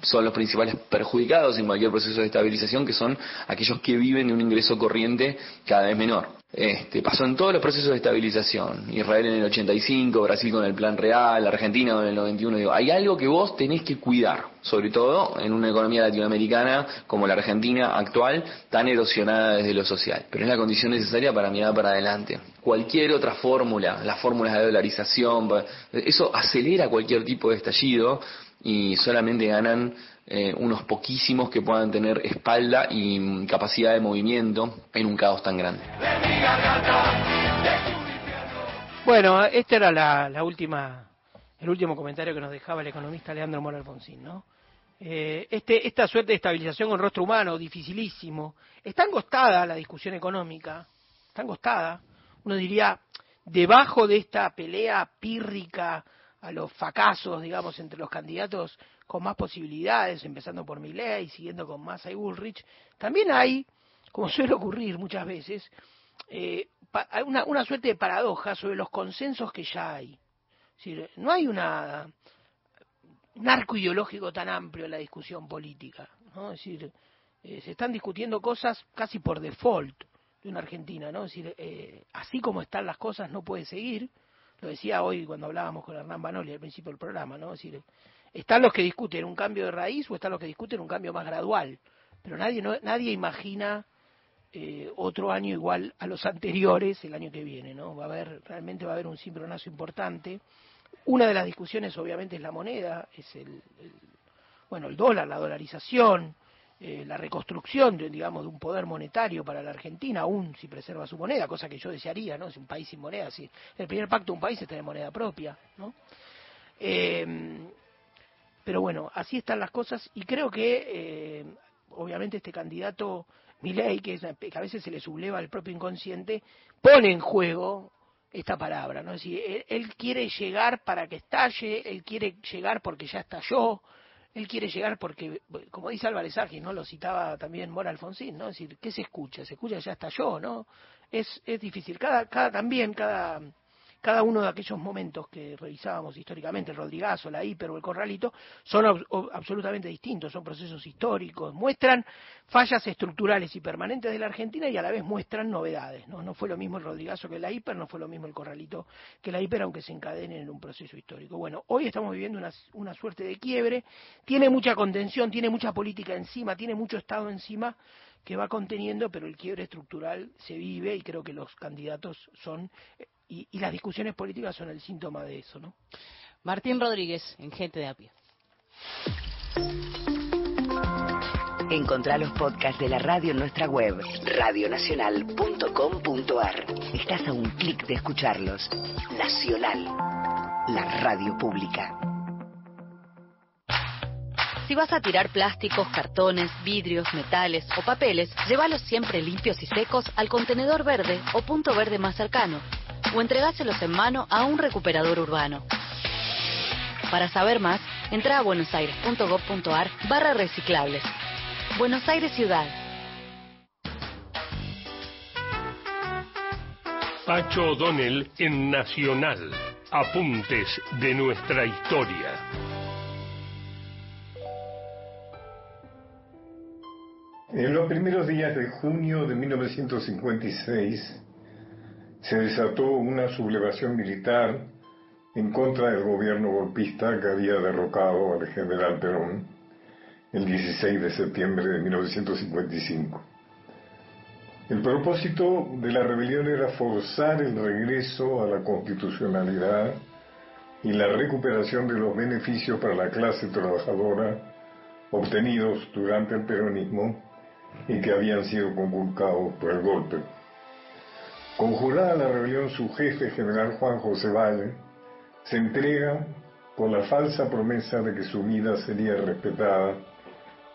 son los principales perjudicados en cualquier proceso de estabilización, que son aquellos que viven de un ingreso corriente cada vez menor. Este, pasó en todos los procesos de estabilización. Israel en el 85, Brasil con el Plan Real, Argentina en el 91. Digo, hay algo que vos tenés que cuidar, sobre todo en una economía latinoamericana como la Argentina actual, tan erosionada desde lo social. Pero es la condición necesaria para mirar para adelante. Cualquier otra fórmula, las fórmulas de dolarización, eso acelera cualquier tipo de estallido y solamente ganan eh, unos poquísimos que puedan tener espalda y capacidad de movimiento en un caos tan grande. Bueno, este era la, última, el último comentario que nos dejaba el economista Leandro Mora Alfonsín, ¿no? Eh, este, esta suerte de estabilización con rostro humano, dificilísimo, está angostada la discusión económica, está angostada, uno diría, debajo de esta pelea pírrica a los fracasos, digamos, entre los candidatos con más posibilidades, empezando por Milley, siguiendo con Massa y Bullrich, también hay, como suele ocurrir muchas veces, eh, una, suerte de paradoja sobre los consensos que ya hay. Es decir, no hay una, un arco ideológico tan amplio en la discusión política. ¿no? Es decir, eh, se están discutiendo cosas casi por default de una Argentina. ¿no? Es decir, eh, así como están las cosas no puede seguir, Lo decía hoy cuando hablábamos con Hernán Banoli al principio del programa, ¿no? Es decir, están los que discuten un cambio de raíz o están los que discuten un cambio más gradual. Pero nadie, no, nadie imagina eh, otro año igual a los anteriores el año que viene, ¿no? Va a haber, realmente va a haber un cimbronazo importante. Una de las discusiones obviamente es la moneda, es el, bueno, el dólar, la dolarización, eh, la reconstrucción, de, digamos, de un poder monetario para la Argentina, aún si preserva su moneda, cosa que yo desearía, ¿no? Es un país sin moneda, si el primer pacto de un país es tener moneda propia, ¿no? Eh, pero bueno, así están las cosas y creo que, eh, obviamente, este candidato Milei, que, es, que a veces se le subleva al propio inconsciente, pone en juego esta palabra, ¿no? Es decir, él, quiere llegar para que estalle, él quiere llegar porque ya estalló, él quiere llegar porque, como dice Álvarez Agis, ¿no? Lo citaba también Mora Alfonsín, ¿no? Es decir, ¿qué se escucha? Se escucha ya estalló, ¿no? Es, es difícil. Cada, cada, también, cada, cada uno de aquellos momentos que revisábamos históricamente, el Rodrigazo, la Hiper o el Corralito, son absolutamente distintos, son procesos históricos, muestran fallas estructurales y permanentes de la Argentina y a la vez muestran novedades. No, fue lo mismo el Rodrigazo que la Hiper, no fue lo mismo el Corralito que la Hiper, aunque se encadenen en un proceso histórico. Bueno, hoy estamos viviendo una, una suerte de quiebre, tiene mucha contención, tiene mucha política encima, tiene mucho Estado encima que va conteniendo, pero el quiebre estructural se vive y creo que los candidatos son y, y las discusiones políticas son el síntoma de eso, ¿no? Martín Rodríguez, en Gente de a pie. Encontrá los podcasts de la radio en nuestra web, radionacional.com.ar. Estás a un clic de escucharlos. Nacional, la radio pública. Si vas a tirar plásticos, cartones, vidrios, metales o papeles, llévalos siempre limpios y secos al contenedor verde o punto verde más cercano, o entregáselos en mano a un recuperador urbano. Para saber más, entra a buenosaires.gov.ar barra reciclables. Buenos Aires Ciudad. Pacho O'Donnell en Nacional. Apuntes de nuestra historia. En los primeros días de junio de 1956 se desató una sublevación militar en contra del gobierno golpista que había derrocado al general Perón el 16 de septiembre de 1955. El propósito de la rebelión era forzar el regreso a la constitucionalidad y la recuperación de los beneficios para la clase trabajadora obtenidos durante el peronismo y que habían sido conculcados por el golpe. Conjurada la rebelión, su jefe, general Juan José Valle, se entrega con la falsa promesa de que su vida sería respetada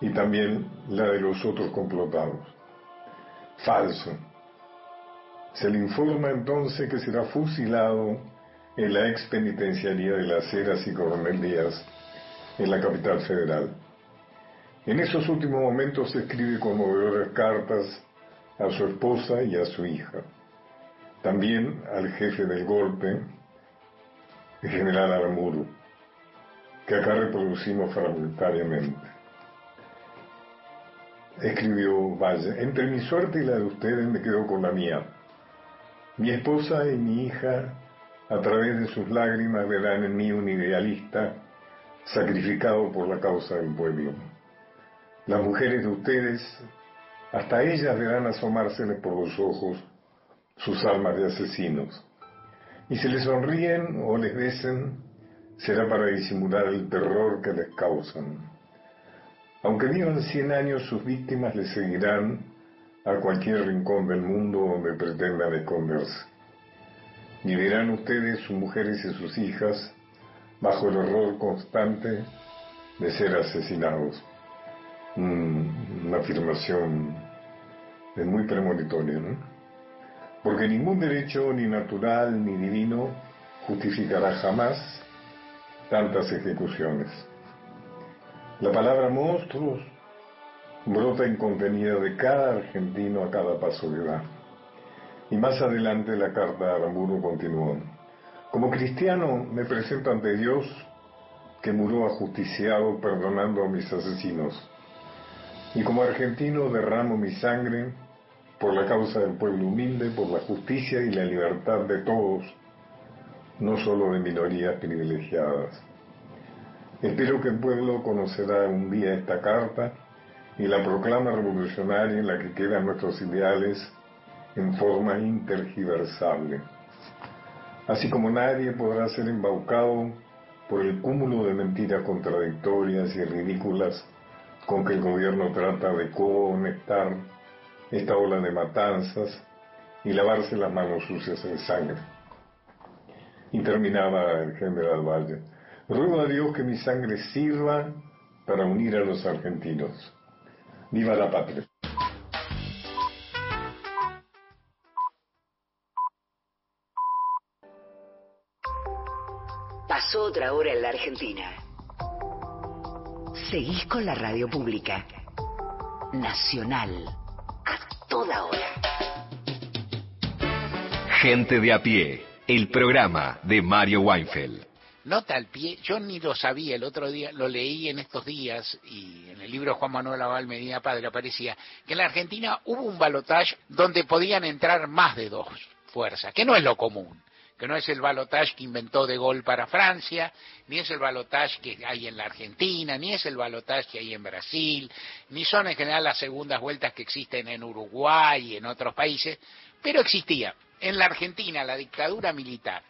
y también la de los otros complotados. Falso. Se le informa entonces que será fusilado en la ex penitenciaría de las Heras y Coronel Díaz, en la capital federal. En esos últimos momentos escribe conmovedoras cartas a su esposa y a su hija. También al jefe del golpe, el general Aramburu, que acá reproducimos fragmentariamente. Escribió Valle, entre mi suerte y la de ustedes me quedo con la mía. Mi esposa y mi hija, a través de sus lágrimas, verán en mí un idealista sacrificado por la causa del pueblo. Las mujeres de ustedes, hasta ellas verán asomárseles por los ojos sus almas de asesinos. Y si les sonríen o les besen, será para disimular el terror que les causan. Aunque vivan cien años, sus víctimas les seguirán a cualquier rincón del mundo donde pretendan esconderse. Y verán ustedes, sus mujeres y sus hijas, bajo el horror constante de ser asesinados. Mm, una afirmación muy premonitoria, ¿no? Porque ningún derecho, ni natural ni divino, justificará jamás tantas ejecuciones. La palabra monstruos brota incontenida de cada argentino a cada paso que da. Y más adelante la carta de Aramburu continuó. Como cristiano me presento ante Dios que murió ajusticiado perdonando a mis asesinos. Y como argentino derramo mi sangre por la causa del pueblo humilde, por la justicia y la libertad de todos, no solo de minorías privilegiadas. Espero que el pueblo conocerá un día esta carta y la proclama revolucionaria en la que quedan nuestros ideales en forma intergiversable. Así como nadie podrá ser embaucado por el cúmulo de mentiras contradictorias y ridículas con que el gobierno trata de conectar esta ola de matanzas y lavarse las manos sucias en sangre. Y terminaba el general Valle. Ruego a Dios que mi sangre sirva para unir a los argentinos. Viva la patria. Pasó otra hora en la Argentina. Seguís con la radio pública. Nacional. Toda hora. Gente de a pie, el programa de Mario Weinfeld. Nota al pie, yo ni lo sabía el otro día, lo leí en estos días y en el libro Juan Manuel Aval Medina Padre aparecía que en la Argentina hubo un balotaje donde podían entrar más de dos fuerzas, que no es lo común, que no es el balotaje que inventó De Gaulle para Francia, ni es el balotaje que hay en la Argentina, ni es el balotaje que hay en Brasil, ni son en general las segundas vueltas que existen en Uruguay y en otros países, pero existía. En la Argentina la dictadura militar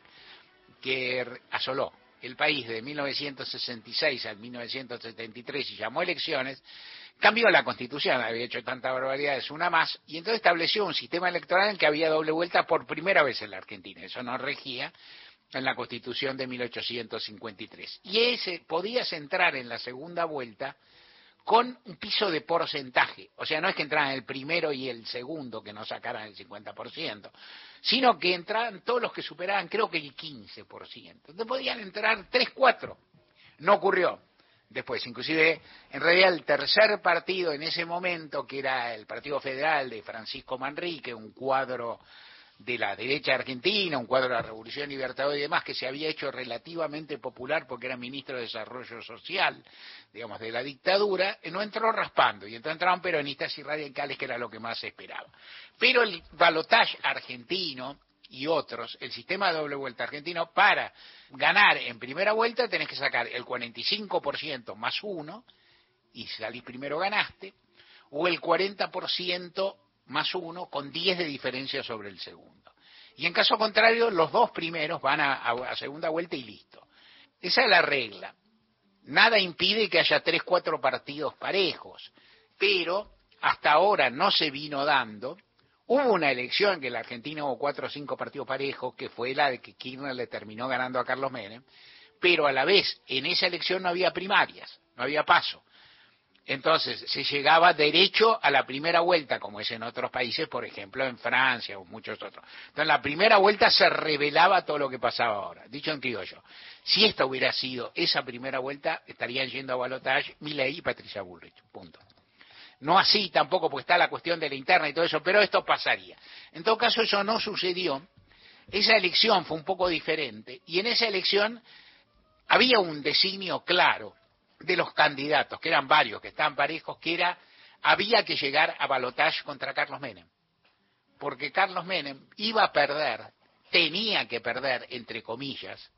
que asoló el país de 1966 al 1973 y llamó elecciones, cambió la constitución, había hecho tantas barbaridades, una más, y entonces estableció un sistema electoral en que había doble vuelta por primera vez en la Argentina. Eso no regía en la constitución de 1853. Y ese podías entrar en la segunda vuelta con un piso de porcentaje. O sea, no es que entraran el primero y el segundo que no sacaran el 50%, sino que entraban todos los que superaban, creo que el 15%. Entonces podían entrar 3, 4. No ocurrió. Después, inclusive, en realidad el tercer partido en ese momento, que era el Partido Federal de Francisco Manrique, un cuadro de la derecha argentina, un cuadro de la Revolución Libertadora y demás, que se había hecho relativamente popular porque era ministro de Desarrollo Social, digamos, de la dictadura, no entró raspando, y entonces entraron peronistas y radicales, que era lo que más se esperaba. Pero el balotaje argentino y otros, el sistema de doble vuelta argentino, para ganar en primera vuelta tenés que sacar el 45% más uno, y salís primero ganaste, o el 40% más uno con 10 de diferencia sobre el segundo. Y en caso contrario, los dos primeros van a, segunda vuelta y listo. Esa es la regla. Nada impide que haya tres, cuatro partidos parejos, pero hasta ahora no se vino dando. Hubo una elección en que la Argentina hubo cuatro o cinco partidos parejos, que fue la de que Kirchner le terminó ganando a Carlos Menem, pero a la vez en esa elección no había primarias, no había paso. Entonces se llegaba derecho a la primera vuelta, como es en otros países, por ejemplo en Francia o muchos otros. Entonces en la primera vuelta se revelaba todo lo que pasaba ahora. Dicho en criollo, si esta hubiera sido esa primera vuelta, estarían yendo a balotage Milei y Patricia Bullrich. Punto. No así tampoco, porque está la cuestión de la interna y todo eso, pero esto pasaría. En todo caso, eso no sucedió. Esa elección fue un poco diferente y en esa elección había un designio claro de los candidatos, que eran varios, que estaban parejos, que era, había que llegar a balotaje contra Carlos Menem. Porque Carlos Menem iba a perder, tenía que perder, entre comillas,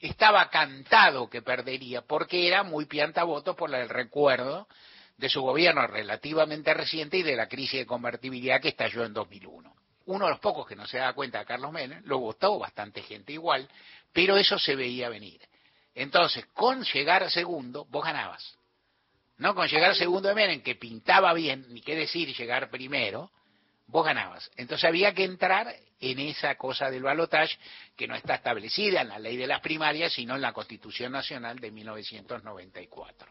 estaba cantado que perdería, porque era muy piantavoto por el recuerdo de su gobierno relativamente reciente y de la crisis de convertibilidad que estalló en 2001. Uno de los pocos que no se da cuenta de Carlos Menem, lo votó bastante gente igual, pero eso se veía venir. Entonces, con llegar segundo, vos ganabas. No con llegar segundo de Menem, que pintaba bien, ni qué decir llegar primero, vos ganabas. Entonces había que entrar en esa cosa del balotaje que no está establecida en la ley de las primarias, sino en la Constitución Nacional de 1994.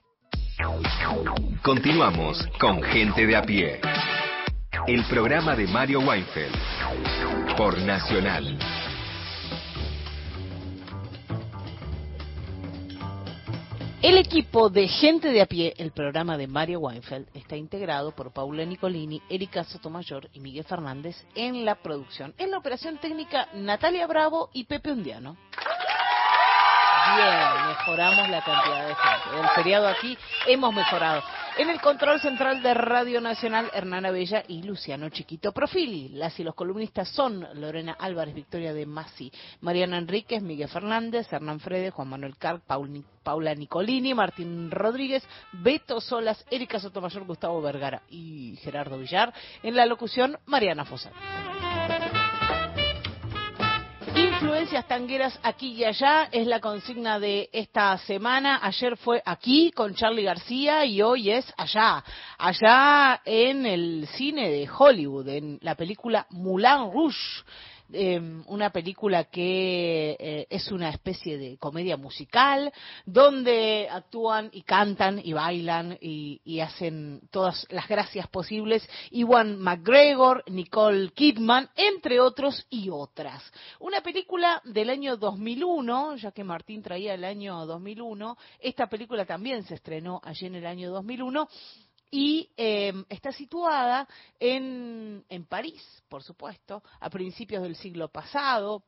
Continuamos con Gente de a pie. El programa de Mario Weinfeld por Nacional. El equipo de Gente de a pie, el programa de Mario Weinfeld, está integrado por Paula Nicolini, Erika Sotomayor y Miguel Fernández en la producción. En la operación técnica, Natalia Bravo y Pepe Undiano bien, mejoramos la cantidad de gente. el feriado aquí hemos mejorado. En el control central de Radio Nacional, Hernana Bella y Luciano Chiquito Profili. Las y los columnistas son Lorena Álvarez, Victoria de Masi, Mariana Enríquez, Miguel Fernández, Hernán Frede, Juan Manuel Carl, Paul, Paula Nicolini, Martín Rodríguez, Beto Solas, Erika Sotomayor, Gustavo Vergara y Gerardo Villar. En la locución, Mariana Fosal. Influencias tangueras aquí y allá es la consigna de esta semana. Ayer fue aquí con Charlie García y hoy es allá. Allá en el cine de Hollywood, en la película Moulin Rouge eh, una película que eh, es una especie de comedia musical donde actúan y cantan y bailan y, y hacen todas las gracias posibles Iwan McGregor, Nicole Kidman, entre otros y otras. Una película del año 2001, ya que Martín traía el año 2001, esta película también se estrenó allí en el año 2001 y eh, está situada en, en París, por supuesto, a principios del siglo pasado,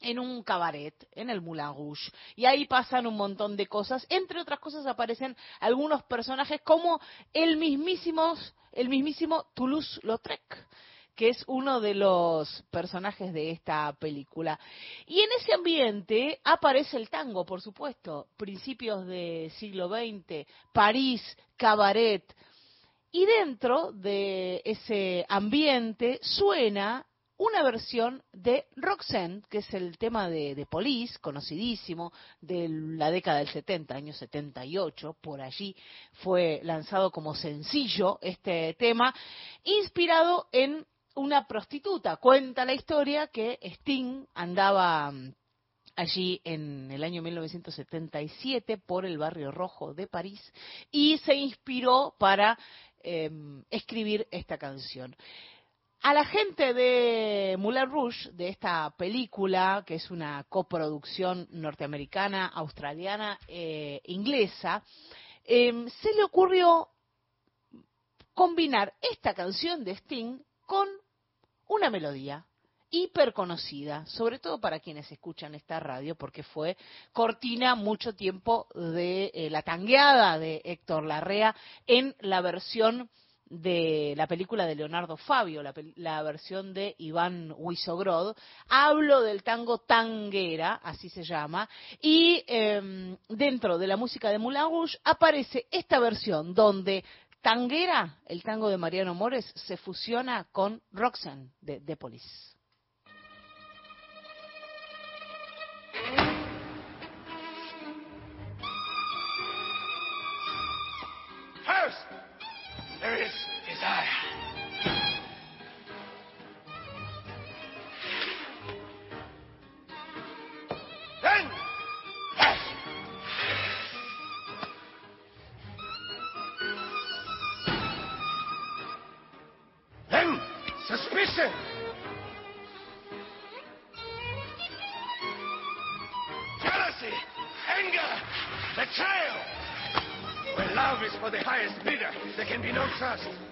en un cabaret, en el Moulin Rouge. Y ahí pasan un montón de cosas. Entre otras cosas aparecen algunos personajes como el mismísimo, el mismísimo Toulouse-Lautrec que es uno de los personajes de esta película. Y en ese ambiente aparece el tango, por supuesto, principios del siglo XX, París, cabaret, y dentro de ese ambiente suena una versión de Roxanne, que es el tema de, de Police, conocidísimo, de la década del 70, año 78, por allí fue lanzado como sencillo este tema, inspirado en una prostituta. Cuenta la historia que Sting andaba mm, allí en el año 1977 por el barrio rojo de París y se inspiró para Em, escribir esta canción. A la gente de Moulin Rouge, de esta película, que es una coproducción norteamericana, australiana, eh, inglesa, em, se le ocurrió combinar esta canción de Sting con una melodía, hiperconocida, sobre todo para quienes escuchan esta radio, porque fue cortina mucho tiempo de eh, la tangueada de Héctor Larrea en la versión de la película de Leonardo Fabio, la, la versión de Iván Huizogrod. Hablo del tango tanguera, así se llama, y eh, dentro de la música de Moulin Rouge aparece esta versión donde Tanguera, el tango de Mariano Mores, se fusiona con Roxanne de, de trust.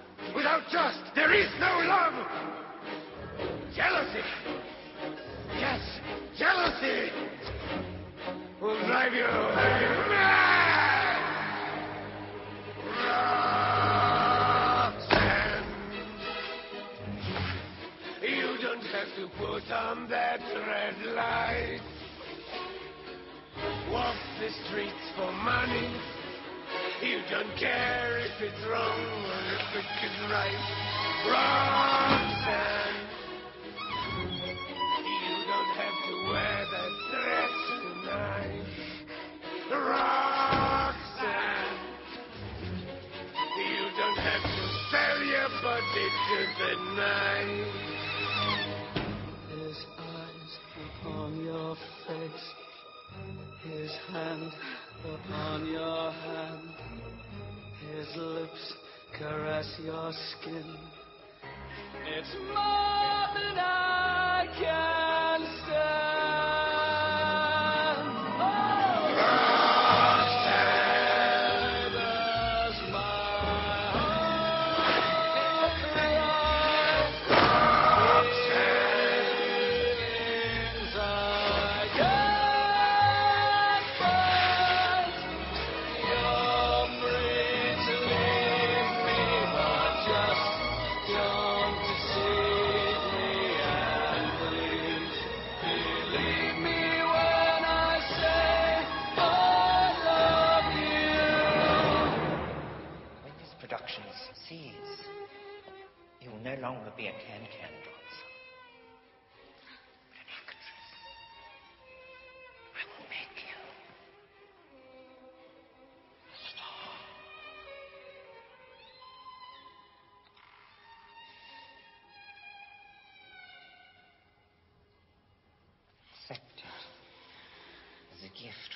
Gift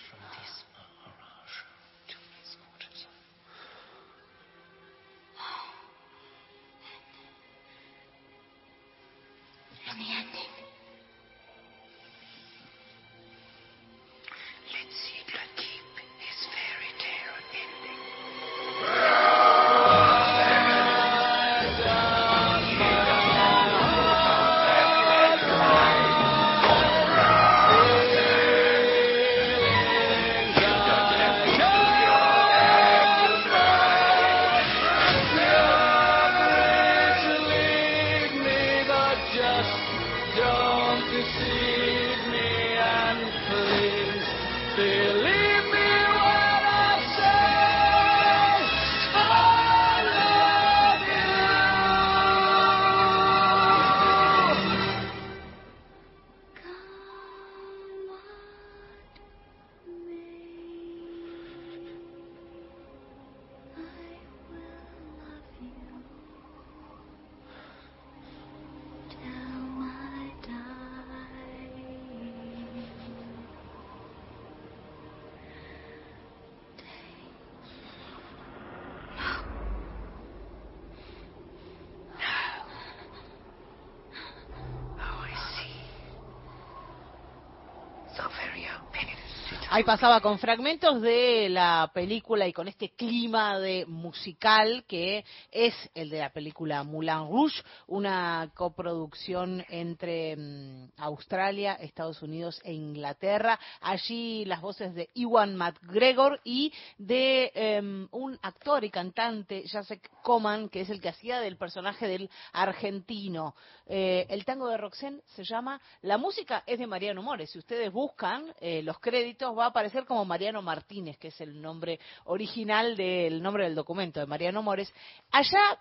Ahí pasaba con fragmentos de la película y con este clima de musical que es el de la película Moulin Rouge, una coproducción entre mm, Australia, Estados Unidos e Inglaterra. Allí las voces de Iwan McGregor y de em, un actor y cantante, Jacek Coman, que es el que hacía del personaje del argentino. Eh, el tango de Roxanne se llama La música es de Mariano Mores. Si ustedes buscan eh, los créditos, va a aparecer como Mariano Martínez, que es el nombre original del nombre del documento de Mariano Mores. Allá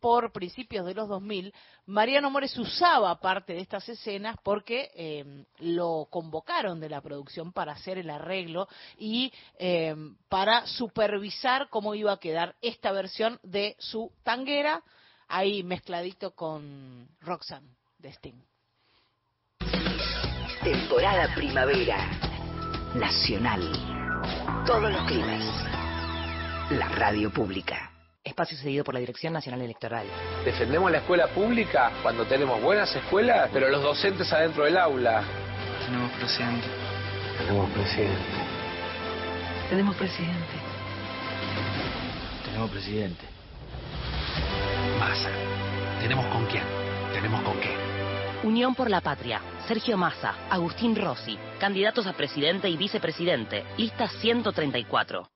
por principios de los 2000, Mariano Mores usaba parte de estas escenas porque eh, lo convocaron de la producción para hacer el arreglo y eh, para supervisar cómo iba a quedar esta versión de su tanguera, ahí mezcladito con Roxanne de Sting. Temporada primavera. Nacional. Todos los climas. La radio pública. Espacio cedido por la Dirección Nacional Electoral. Defendemos la escuela pública cuando tenemos buenas escuelas, pero los docentes adentro del aula. Tenemos presidente. Tenemos presidente. Tenemos presidente. Tenemos presidente. Massa. Tenemos con quién. Tenemos con qué. Unión por la Patria. Sergio Massa, Agustín Rossi, candidatos a presidente y vicepresidente. Lista 134.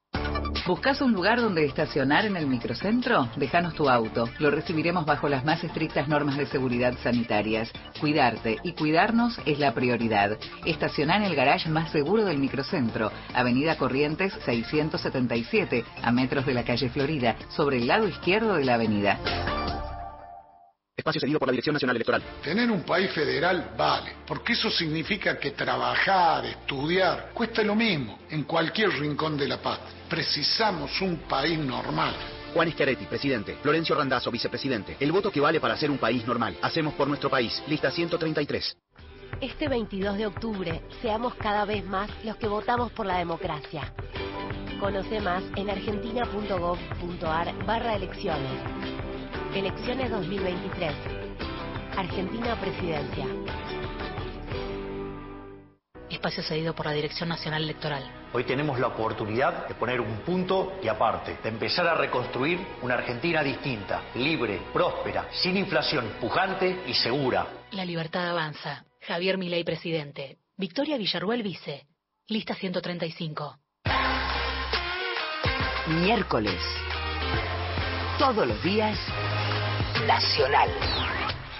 ¿Buscas un lugar donde estacionar en el microcentro? Déjanos tu auto. Lo recibiremos bajo las más estrictas normas de seguridad sanitarias. Cuidarte y cuidarnos es la prioridad. Estaciona en el garage más seguro del microcentro, Avenida Corrientes 677, a metros de la calle Florida, sobre el lado izquierdo de la avenida. Espacio cedido por la Dirección Nacional Electoral. Tener un país federal vale, porque eso significa que trabajar, estudiar, cuesta lo mismo en cualquier rincón de la paz. Precisamos un país normal. Juan Schiaretti, presidente. Florencio Randazzo, vicepresidente. El voto que vale para ser un país normal. Hacemos por nuestro país. Lista 133. Este 22 de octubre, seamos cada vez más los que votamos por la democracia. Conoce más en argentina.gov.ar barra elecciones. Elecciones 2023. Argentina Presidencia. Espacio cedido por la Dirección Nacional Electoral. Hoy tenemos la oportunidad de poner un punto y aparte, de empezar a reconstruir una Argentina distinta, libre, próspera, sin inflación, pujante y segura. La libertad avanza. Javier Milei, presidente. Victoria Villarruel, vice. Lista 135. Miércoles. Todos los días. Nacional.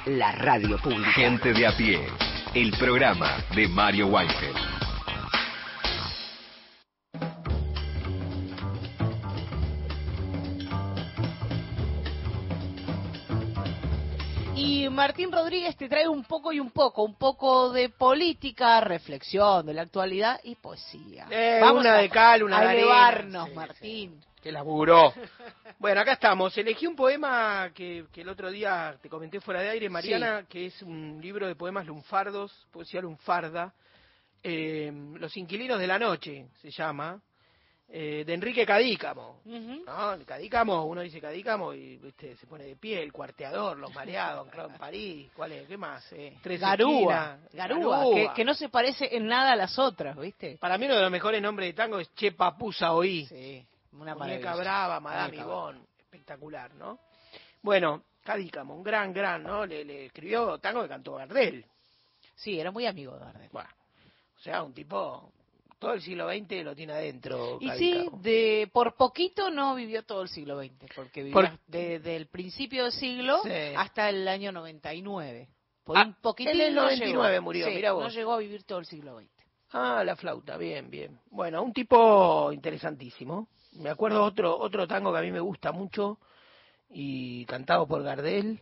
La radio pública. Gente de a pie. El programa de Mario Weinfeld. Y Martín Rodríguez te trae un poco y un poco, un poco de política, reflexión de la actualidad y poesía. Eh, una de cal, una a de arena. elevarnos, Sí, Martín. Que laburó. Bueno, acá estamos. Elegí un poema que, que el otro día te comenté fuera de aire, Mariana, que es un libro de poemas lunfardos, poesía lunfarda. eh, Los inquilinos de la noche se llama, eh, de Enrique Cadícamo. ¿no? El Cadícamo, uno dice Cadícamo y ¿viste? se pone de pie, el cuarteador, los mareados, en París, ¿cuál es? ¿Qué más? Tres Garúa, esquinas, Garúa, Que, que no se parece en nada a las otras, ¿viste? Para mí uno de los mejores nombres de tango es Che Papusa Oí. Sí, una Muñeca. Brava, Madame Ivonne, espectacular, ¿no? Bueno, Cadícamo, un gran, gran, ¿no? Le, le escribió tango que cantó Gardel. Sí, era muy amigo de Gardel. Bueno, o sea, un tipo, todo el siglo XX lo tiene adentro. Y sí, de por poquito no vivió todo el siglo XX, porque vivió Por- desde el principio del siglo Sí. hasta el año 99. Por Ah, un poquitín en el no 99 llegó. murió, Sí, mirá vos. No llegó a vivir todo el siglo XX. Ah, la flauta, bien, bien. Bueno, un tipo interesantísimo. Me acuerdo otro otro tango que a mí me gusta mucho y cantado por Gardel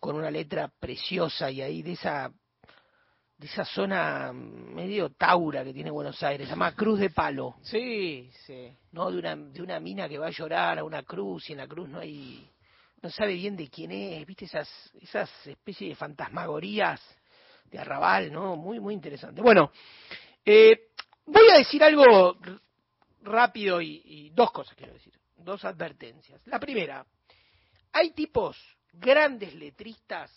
con una letra preciosa y ahí de esa de esa zona medio taura que tiene Buenos Aires, se llama Cruz de Palo. Sí, sí. ¿no? De una, de una mina que va a llorar a una cruz y en la cruz no hay, no sabe bien de quién es, viste esas, esas especies de fantasmagorías de arrabal, ¿no? Muy, muy interesante. Bueno, eh, voy a decir algo rápido y, y dos cosas quiero decir, dos advertencias. La primera, hay tipos, grandes letristas,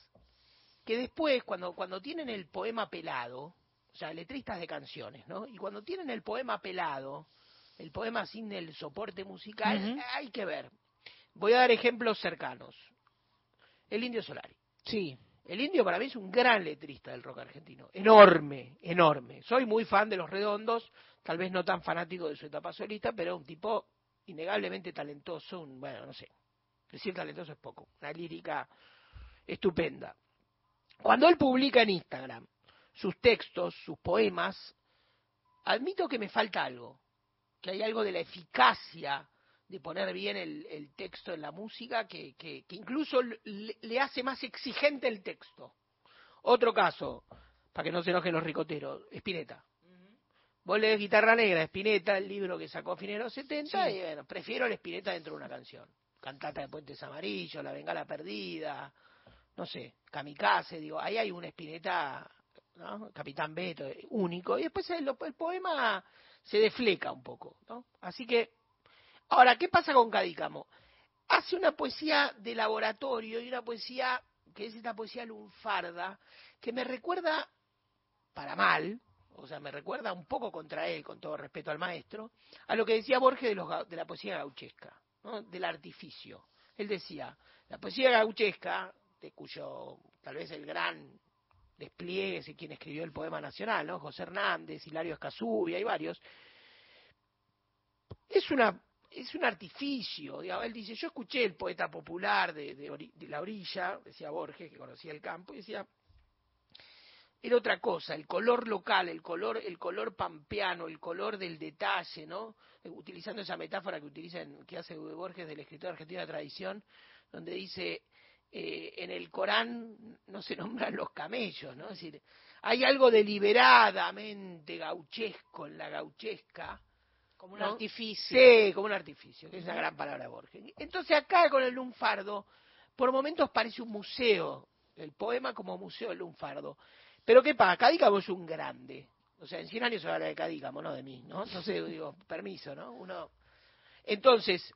que después, cuando, cuando tienen el poema pelado, o sea, letristas de canciones, ¿no? Y cuando tienen el poema pelado, el poema sin el soporte musical, hay que ver. Voy a dar ejemplos cercanos. El Indio Solari. Sí. El Indio para mí es un gran letrista del rock argentino. Enorme, enorme. Soy muy fan de Los Redondos, tal vez no tan fanático de su etapa solista, pero un tipo innegablemente talentoso, un, bueno, no sé. Decir talentoso es poco. Una lírica estupenda. Cuando él publica en Instagram sus textos, sus poemas, admito que me falta algo, que hay algo de la eficacia de poner bien el, el texto en la música que, que, que incluso le, le hace más exigente el texto. Otro caso, para que no se enojen los ricoteros, Spinetta. Vos lees Guitarra Negra, Spinetta, el libro que sacó a fines de los 70, Sí. y bueno, prefiero el Spinetta dentro de una canción. Cantata de Puentes Amarillos, La Bengala Perdida, no sé, Kamikaze, digo, ahí hay un Spinetta, ¿no? Capitán Beto, único, y después el, el poema se defleca un poco, ¿no? Así que, ahora, ¿qué pasa con Cadícamo? Hace una poesía de laboratorio y una poesía que es esta poesía lunfarda, que me recuerda, para mal, o sea, me recuerda un poco contra él, con todo respeto al maestro, a lo que decía Borges de, la poesía gauchesca, ¿no? del artificio. Él decía, la poesía gauchesca, de cuyo tal vez el gran despliegue es quien escribió el poema nacional, ¿no? José Hernández, Hilario Escazubia, hay varios, es una es un artificio, digamos, él dice, yo escuché el poeta popular de, de de la orilla, decía Borges, que conocía el campo, y decía, era otra cosa, el color local, el color, el color pampeano, el color del detalle, ¿no? Utilizando esa metáfora que utilizan, que hace Borges del escritor argentino de tradición, donde dice, eh, en el Corán no se nombran los camellos, ¿no? Es decir, hay algo deliberadamente gauchesco en la gauchesca. Como un ¿no? artificio. Sí, como un artificio, que es una gran palabra de Borges. Entonces acá con el lunfardo, por momentos parece un museo, el poema como museo del lunfardo. Pero ¿qué pasa? Cadícamo es un grande. O sea, en 100 años se habla de Cadícamo, no de mí, ¿no? Entonces digo, permiso, ¿no? Uno... Entonces,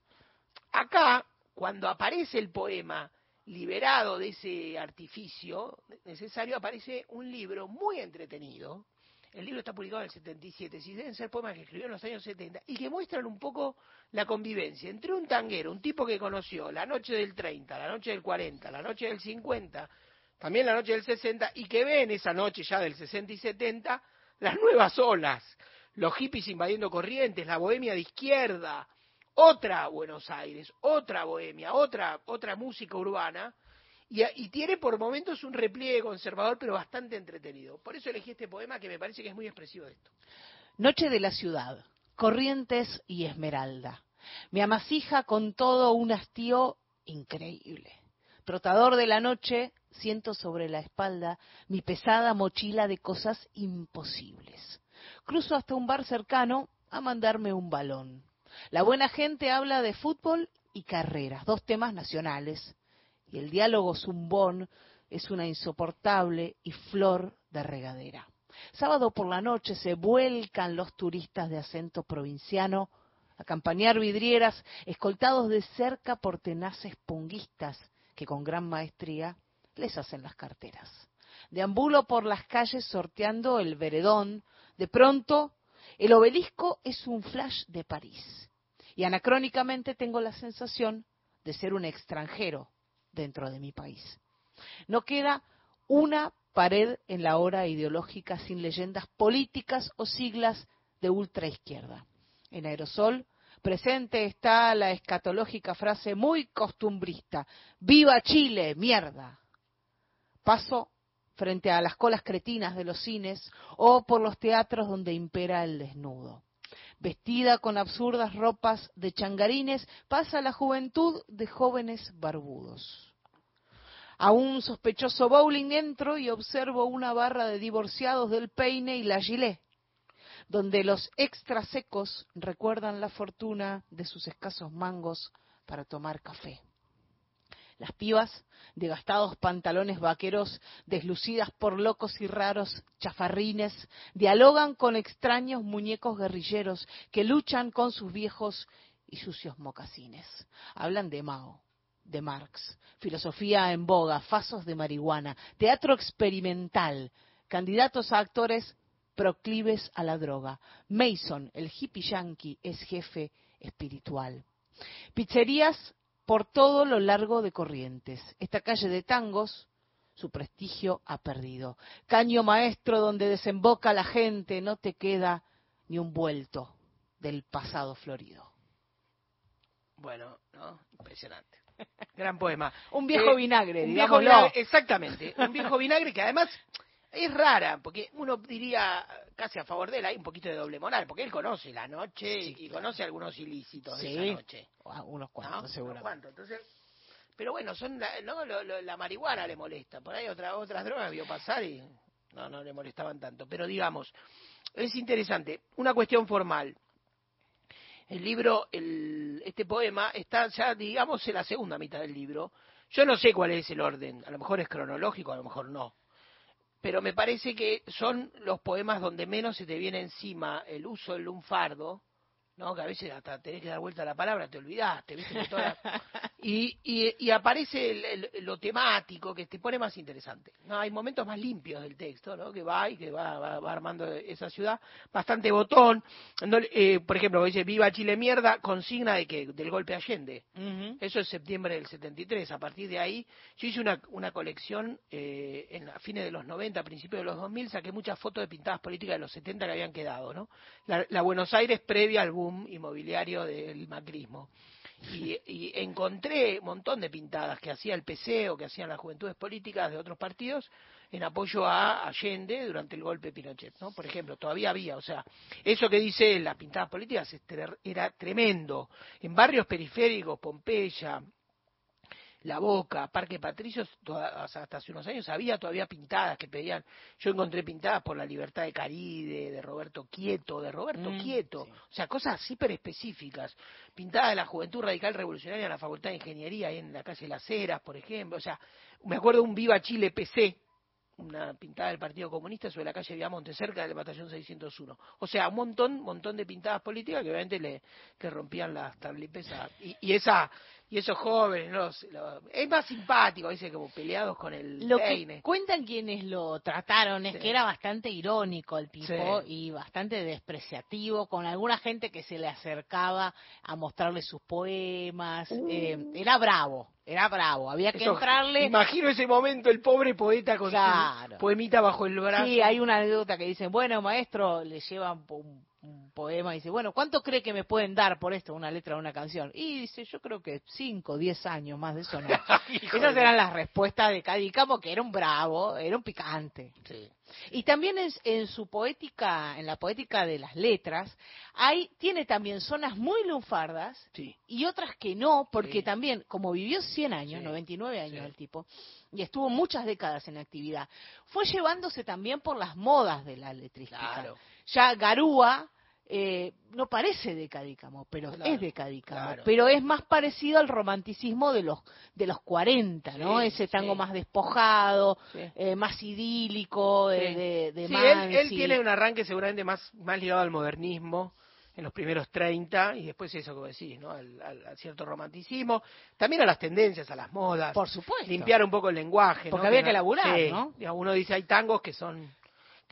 acá, cuando aparece el poema liberado de ese artificio necesario, aparece un libro muy entretenido. El libro está publicado en el 77, si deben ser poemas que escribió en los años 70, y que muestran un poco la convivencia entre un tanguero, un tipo que conoció la noche del 30, la noche del 40, la noche del 50, también la noche del 60, y que ve en esa noche ya del 60 y 70 las nuevas olas, los hippies invadiendo corrientes, la bohemia de izquierda, otra Buenos Aires, otra bohemia, otra, otra música urbana, y, tiene por momentos un repliegue conservador, pero bastante entretenido. Por eso elegí este poema que me parece que es muy expresivo de esto. Noche de la ciudad, Corrientes y Esmeralda. Me amasija con todo un hastío increíble. Trotador de la noche, siento sobre la espalda mi pesada mochila de cosas imposibles. Cruzo hasta un bar cercano a mandarme un balón. La buena gente habla de fútbol y carreras, dos temas nacionales, y el diálogo zumbón es una insoportable y flor de regadera. Sábado por la noche se vuelcan los turistas de acento provinciano a campañar vidrieras, escoltados de cerca por tenaces punguistas que con gran maestría les hacen las carteras. Deambulo por las calles sorteando el veredón. De pronto, el obelisco es un flash de París. Y anacrónicamente tengo la sensación de ser un extranjero dentro de mi país. No queda una pared en la hora ideológica sin leyendas políticas o siglas de ultraizquierda. En aerosol presente está la escatológica frase muy costumbrista, ¡Viva Chile, mierda! Paso frente a las colas cretinas de los cines o por los teatros donde impera el desnudo. Vestida con absurdas ropas de changarines, pasa la juventud de jóvenes barbudos. A un sospechoso bowling entro y observo una barra de divorciados del peine y la gilet, donde los extra secos recuerdan la fortuna de sus escasos mangos para tomar café. Las pibas, de gastados pantalones vaqueros, deslucidas por locos y raros chafarrines, dialogan con extraños muñecos guerrilleros que luchan con sus viejos y sucios mocasines. Hablan de Mao, de Marx, filosofía en boga, fasos de marihuana, teatro experimental, candidatos a actores proclives a la droga. Mason, el hippie yankee, es jefe espiritual. Pizzerías por todo lo largo de Corrientes. Esta calle de tangos, su prestigio ha perdido. Caño maestro donde desemboca la gente, no te queda ni un vuelto del pasado florido. Bueno, ¿no? Impresionante. Gran poema. Un viejo Eh, vinagre, un viejo vinagre, exactamente. Un viejo vinagre que además es rara, porque uno diría casi a favor de él, hay un poquito de doble moral, porque él conoce la noche y conoce algunos ilícitos de esa noche. Ah, Unos cuantos, ¿no? seguro. Entonces, pero bueno, son la, no, Lo- lo- la marihuana le molesta. Por ahí otra, otras drogas vio pasar y no, no le molestaban tanto. Pero digamos, es interesante. Una cuestión formal. El libro, el, este poema, está ya, digamos, en la segunda mitad del libro. Yo no sé cuál es el orden. A lo mejor es cronológico, a lo mejor no. Pero me parece que son los poemas donde menos se te viene encima el uso del lunfardo, ¿no? Que a veces hasta tenés que dar vuelta a la palabra, te olvidaste, ¿viste? Toda- y, y, y aparece el- el- lo temático que te pone más interesante. No, hay momentos más limpios del texto, ¿no? Que va y que va, va, va armando esa ciudad, bastante botón. No, eh, por ejemplo, dice Viva Chile mierda, consigna de que del golpe Allende. Eso es septiembre del 73. A partir de ahí, yo hice una, una colección eh, en a fines de los 90, principios de los 2000, saqué muchas fotos de pintadas políticas de los 70 que habían quedado, ¿no? La, la Buenos Aires previa al boom inmobiliario del macrismo. Y, y encontré un montón de pintadas que hacía el PC o que hacían las juventudes políticas de otros partidos en apoyo a Allende durante el golpe de Pinochet, ¿no? Por ejemplo, todavía había, o sea, eso que dice las pintadas políticas era tremendo. En barrios periféricos, Pompeya, la Boca, Parque Patricios, toda- hasta hace unos años había todavía pintadas que pedían. Yo encontré pintadas por la libertad de Caride, de Roberto Quieto, de Roberto Mm, Quieto. O sea, cosas súper específicas. Pintadas de la Juventud Radical Revolucionaria en la Facultad de Ingeniería, ahí en la calle Las Heras, por ejemplo. O sea, me acuerdo un Viva Chile PC, una pintada del Partido Comunista sobre la calle Viamonte, cerca del batallón 601. O sea, un montón, montón de pintadas políticas que obviamente le, rompían las tarlipes a- y, y esa y esos jóvenes, los, los- es más simpático, dice como peleados con el Lo peine. que cuentan quienes lo trataron es Sí. que era bastante irónico el tipo Sí. y bastante despreciativo con alguna gente que se le acercaba a mostrarle sus poemas. eh, era bravo, era bravo. Había que. Eso, entrarle. Imagino ese momento, el pobre poeta con Claro. su poemita bajo el brazo. Sí, hay una anécdota que dicen, bueno, maestro, le llevan un un poema y dice, bueno, ¿cuánto cree que me pueden dar por esto, una letra de una canción? Y dice, yo creo que 5, 10 años, más de eso no. Esas eran las respuestas de Cadícamo, que era un bravo, era un picante. Y también en, en su poética, en la poética de las letras, hay, tiene también zonas muy lunfardas y otras que no, porque también, como vivió 100 años, 99 años el tipo, y estuvo muchas décadas en actividad, fue llevándose también por las modas de la letrística. Claro. Ya Garúa eh, no parece de Cadícamo, pero Claro, es de Cadícamo, claro. pero es más parecido al romanticismo de los de los 40, ¿no? Sí, Ese tango sí. más despojado, Sí. eh, más idílico, de, Sí. de, de él, tiene un arranque seguramente más, más ligado al modernismo en los primeros 30 y después eso que decís, ¿no? Al, al- al cierto romanticismo, también a las tendencias, a las modas. Por supuesto. Limpiar un poco el lenguaje, Porque ¿no? había no- que laburar, ¿no? uno dice hay tangos que son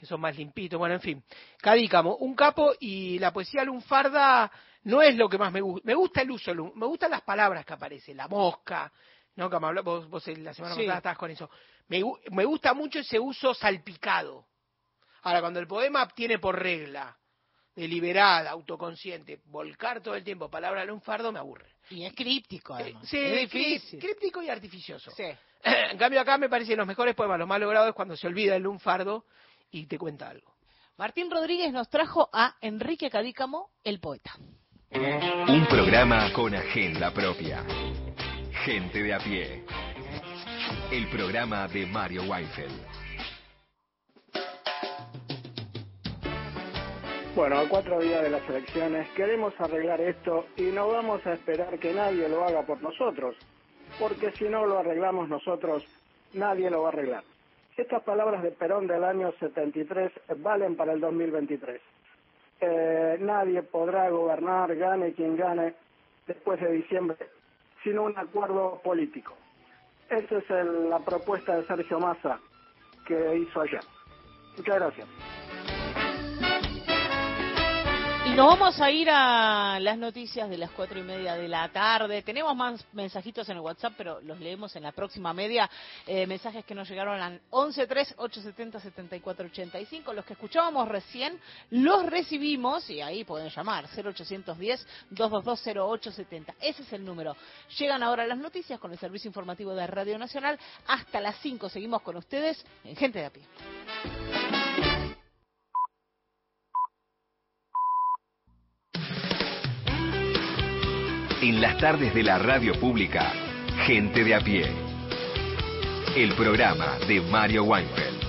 que son más limpitos, bueno, en fin. Cadícamo, un capo y la poesía lunfarda no es lo que más me gusta. Me gusta el uso, me gustan las palabras que aparecen, la mosca, ¿no? Como habla- vos, vos la semana Sí. pasada estabas con eso. Me, me gusta mucho ese uso salpicado. Ahora, cuando el poema tiene por regla, deliberada, autoconsciente, volcar todo el tiempo palabra lunfardo, me aburre. Y es críptico, además. Sí, es difícil. críptico y artificioso. Sí. En cambio, acá me parecen los mejores poemas, lo más logrado es cuando se olvida el lunfardo y te cuenta algo. Martín Rodríguez nos trajo a Enrique Cadícamo, el poeta. Un programa con agenda propia. Gente de a pie. El programa de Mario Weinfeld. Bueno, a cuatro días de las elecciones queremos arreglar esto y no vamos a esperar que nadie lo haga por nosotros, porque si no lo arreglamos nosotros, nadie lo va a arreglar. Estas palabras de Perón del año 73 valen para el 2023. Eh, nadie podrá gobernar, gane quien gane, después de diciembre, sin un acuerdo político. Esa es la propuesta de Sergio Massa que hizo ayer. Muchas gracias. Nos vamos a ir a las noticias de las cuatro y media de la tarde. Tenemos más mensajitos en el WhatsApp, pero los leemos en la próxima media. Eh, mensajes que nos llegaron al 1138707485. Los que escuchábamos recién los recibimos y ahí pueden llamar 0810-2220870. Ese es el número. Llegan ahora las noticias con el servicio informativo de Radio Nacional. Hasta las 5 seguimos con ustedes en Gente de a pie. En las tardes de la radio pública, Gente de a pie. El programa de Mario Weinfeld.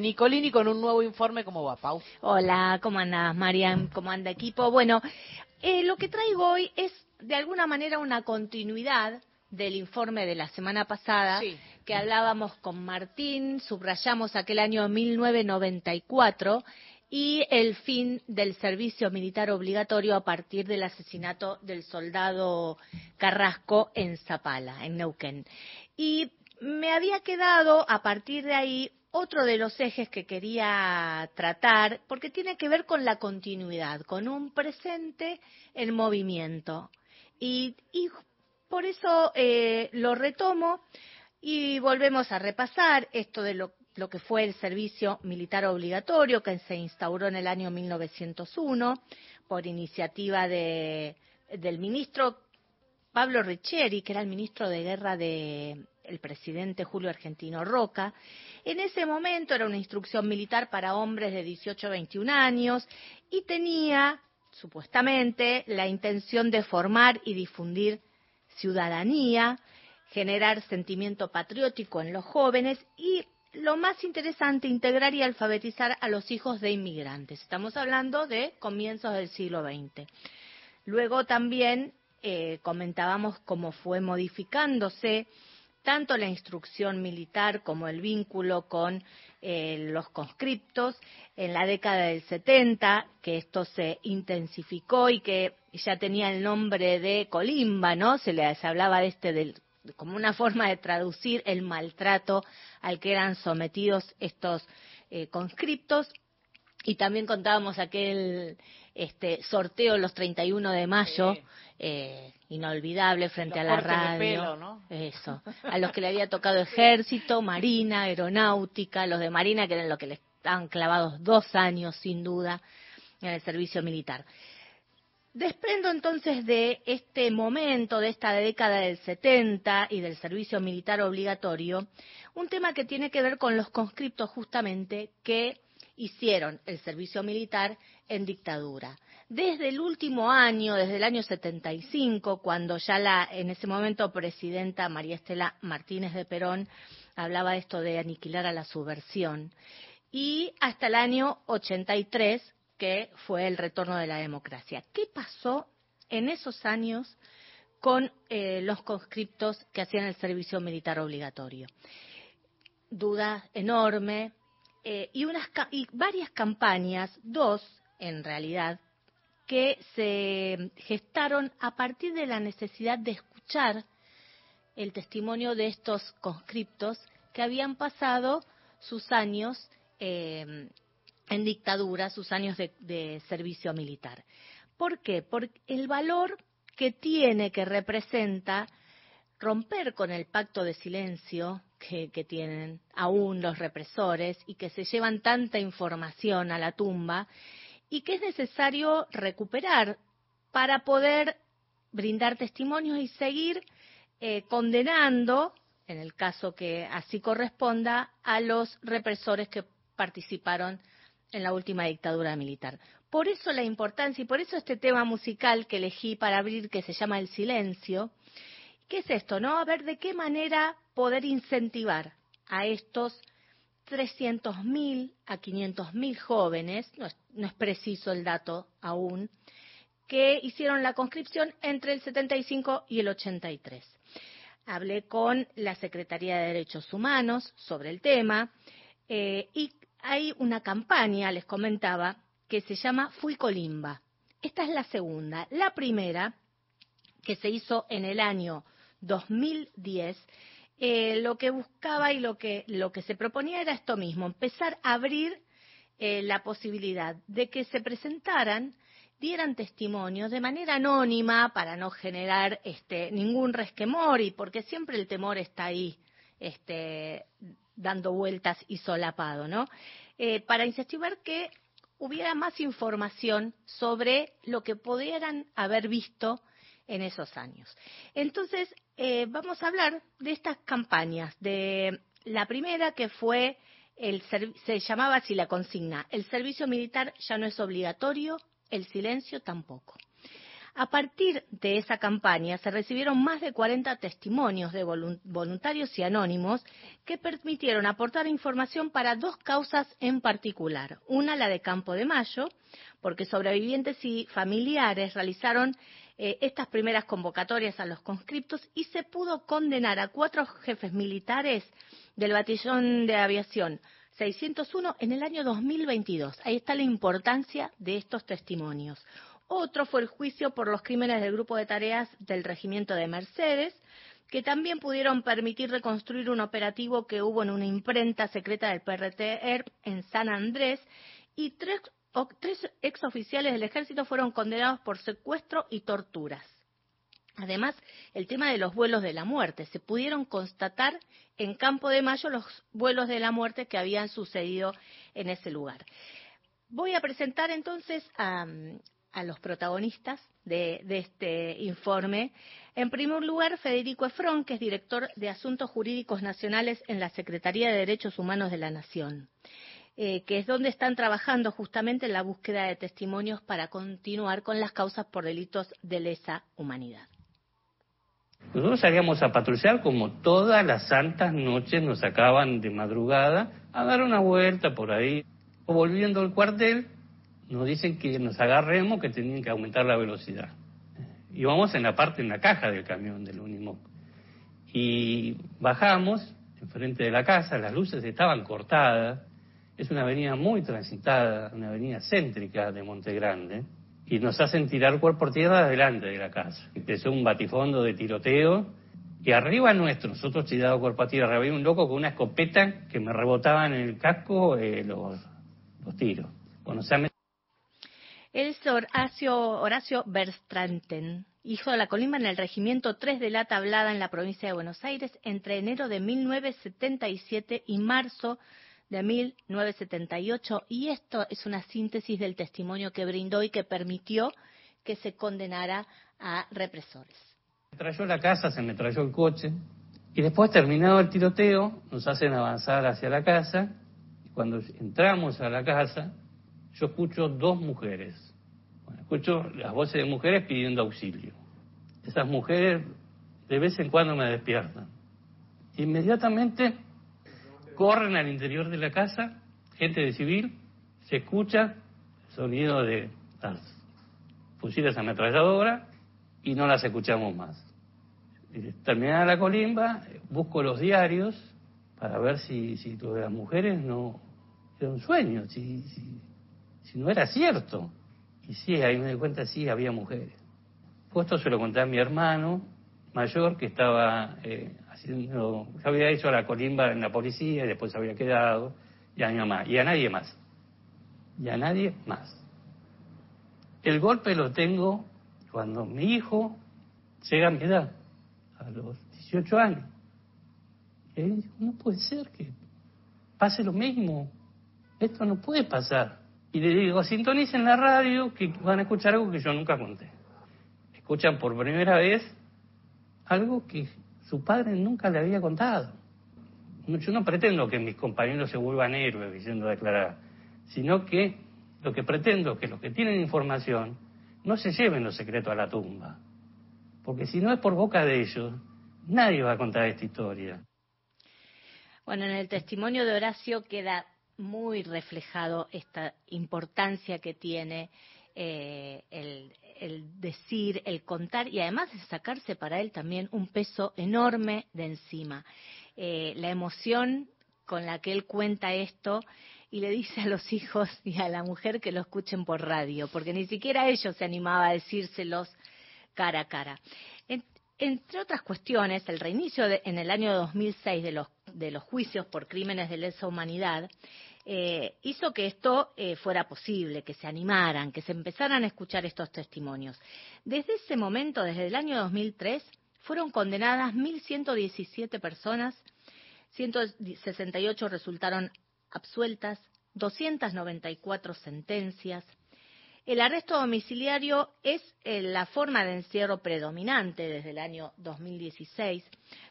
Nicolini con un nuevo informe. ¿Cómo va, Pau? Hola, ¿cómo andas, Marian? ¿Cómo anda equipo? Bueno, eh, lo que traigo hoy es de alguna manera una continuidad del informe de la semana pasada que hablábamos con Martín, subrayamos aquel año 1994 y el fin del servicio militar obligatorio a partir del asesinato del soldado Carrasco en Zapala, en Neuquén. Y me había quedado a partir de ahí otro de los ejes que quería tratar, porque tiene que ver con la continuidad, con un presente en movimiento. Y, y por eso eh, lo retomo y volvemos a repasar esto de lo, que fue el servicio militar obligatorio que se instauró en el año 1901 por iniciativa de del ministro Pablo Riccieri, que era el ministro de guerra del el presidente Julio Argentino Roca. En ese momento era una instrucción militar para hombres de 18 a 21 años y tenía, supuestamente, la intención de formar y difundir ciudadanía, generar sentimiento patriótico en los jóvenes y lo más interesante, integrar y alfabetizar a los hijos de inmigrantes. Estamos hablando de comienzos del siglo XX. Luego también eh, comentábamos cómo fue modificándose tanto la instrucción militar como el vínculo con eh, los conscriptos en la década del 70, que esto se intensificó y que ya tenía el nombre de colimba, ¿no? Se les hablaba de este del como una forma de traducir el maltrato al que eran sometidos estos eh, conscriptos. Y también contábamos aquel este, sorteo los 31 de mayo, eh, inolvidable frente a la radio. Eso. A los que le había tocado ejército, marina, aeronáutica, los de marina que eran los que le estaban clavados dos años sin duda en el servicio militar. Desprendo entonces de este momento, de esta década del 70 y del servicio militar obligatorio, un tema que tiene que ver con los conscriptos justamente que hicieron el servicio militar en dictadura. Desde el último año, desde el año 75, cuando ya la en ese momento presidenta María Estela Martínez de Perón hablaba de esto de aniquilar a la subversión, y hasta el año 83, que fue el retorno de la democracia. ¿Qué pasó en esos años con eh, los conscriptos que hacían el servicio militar obligatorio? Duda enorme eh, y, unas, y varias campañas, dos en realidad, que se gestaron a partir de la necesidad de escuchar el testimonio de estos conscriptos que habían pasado sus años eh, en dictadura, sus años de, servicio militar. ¿Por qué? Porque el valor que tiene, que representa romper con el pacto de silencio que, tienen aún los represores y que se llevan tanta información a la tumba y que es necesario recuperar para poder brindar testimonios y seguir eh, condenando, en el caso que así corresponda, a los represores que participaron en la última dictadura militar. Por eso la importancia y por eso este tema musical que elegí para abrir, que se llama El Silencio, ¿qué es esto? ¿No? A ver de qué manera poder incentivar a estos 300.000 a 500.000 jóvenes, no es, preciso el dato aún, que hicieron la conscripción entre el 75 y el 83. Hablé con la Secretaría de Derechos Humanos sobre el tema eh, y hay una campaña, les comentaba, que se llama Fui Colimba. Esta es la segunda. La primera, que se hizo en el año 2010, eh, lo que buscaba y lo que, lo que se proponía era esto mismo, empezar a abrir eh, la posibilidad de que se presentaran, dieran testimonios de manera anónima para no generar este, ningún resquemor y porque siempre el temor está ahí este, dando vueltas y solapado, ¿no? Eh, para incentivar que hubiera más información sobre lo que pudieran haber visto en esos años. Entonces, eh, vamos a hablar de estas campañas. De la primera que fue, el, se llamaba así la consigna, el servicio militar ya no es obligatorio, el silencio tampoco. A partir de esa campaña se recibieron más de 40 testimonios de voluntarios y anónimos que permitieron aportar información para dos causas en particular. Una, la de Campo de Mayo, porque sobrevivientes y familiares realizaron eh, estas primeras convocatorias a los conscriptos y se pudo condenar a cuatro jefes militares del batallón de aviación 601 en el año 2022. Ahí está la importancia de estos testimonios. Otro fue el juicio por los crímenes del grupo de tareas del regimiento de Mercedes, que también pudieron permitir reconstruir un operativo que hubo en una imprenta secreta del PRTR en San Andrés y tres, tres exoficiales del ejército fueron condenados por secuestro y torturas. Además, el tema de los vuelos de la muerte. Se pudieron constatar en Campo de Mayo los vuelos de la muerte que habían sucedido en ese lugar. Voy a presentar entonces a, los protagonistas de, de, este informe. En primer lugar, Federico Efrón, que es director de Asuntos Jurídicos Nacionales en la Secretaría de Derechos Humanos de la Nación, eh, que es donde están trabajando justamente en la búsqueda de testimonios para continuar con las causas por delitos de lesa humanidad. Nosotros salíamos a patrullar como todas las santas noches nos sacaban de madrugada a dar una vuelta por ahí. Volviendo al cuartel, nos dicen que nos agarremos, que tenían que aumentar la velocidad. Íbamos en la parte, en la caja del camión del Unimog. Y bajamos enfrente de la casa, las luces estaban cortadas. Es una avenida muy transitada, una avenida céntrica de Monte Grande y nos hacen tirar cuerpo por tierra delante de la casa. Empezó un batifondo de tiroteo y arriba nuestro, nosotros tirado cuerpo a tierra, había un loco con una escopeta que me rebotaba en el casco eh, los, los tiros. Bueno, se es Horacio, Horacio Berstranten, hijo de la Colima en el regimiento 3 de la Tablada en la provincia de Buenos Aires entre enero de 1977 y marzo de 1978 y esto es una síntesis del testimonio que brindó y que permitió que se condenara a represores. Me trayó la casa, se me trayó el coche y después terminado el tiroteo nos hacen avanzar hacia la casa cuando entramos a la casa yo escucho dos mujeres. escucho las voces de mujeres pidiendo auxilio. Esas mujeres de vez en cuando me despiertan. Inmediatamente corren al interior de la casa, gente de civil, se escucha el sonido de las fusiles ametralladoras y no las escuchamos más. Terminada la colimba, busco los diarios para ver si, si las mujeres no era un sueño, si, si, no era cierto. Y sí, ahí me di cuenta, sí, había mujeres. Pues esto se lo conté a mi hermano mayor que estaba eh, haciendo, había hecho la colimba en la policía y después se había quedado, y a mi mamá, y a nadie más. Y a nadie más. El golpe lo tengo cuando mi hijo llega a mi edad, a los 18 años. Y él dice, no puede ser que pase lo mismo. Esto no puede pasar. Y le digo, sintonicen la radio que van a escuchar algo que yo nunca conté. Escuchan por primera vez algo que su padre nunca le había contado. Yo no pretendo que mis compañeros se vuelvan héroes diciendo declarar, sino que lo que pretendo es que los que tienen información no se lleven los secretos a la tumba. Porque si no es por boca de ellos, nadie va a contar esta historia. Bueno, en el testimonio de Horacio queda muy reflejado esta importancia que tiene eh, el, decir, el contar y además de sacarse para él también un peso enorme de encima. Eh, la emoción con la que él cuenta esto y le dice a los hijos y a la mujer que lo escuchen por radio, porque ni siquiera ellos se animaba a decírselos cara a cara. entre otras cuestiones, el reinicio en el año 2006 de los, de los juicios por crímenes de lesa humanidad eh, hizo que esto eh, fuera posible, que se animaran, que se empezaran a escuchar estos testimonios. Desde ese momento, desde el año 2003, fueron condenadas 1.117 personas, 168 resultaron absueltas, 294 sentencias, el arresto domiciliario es eh, la forma de encierro predominante desde el año 2016.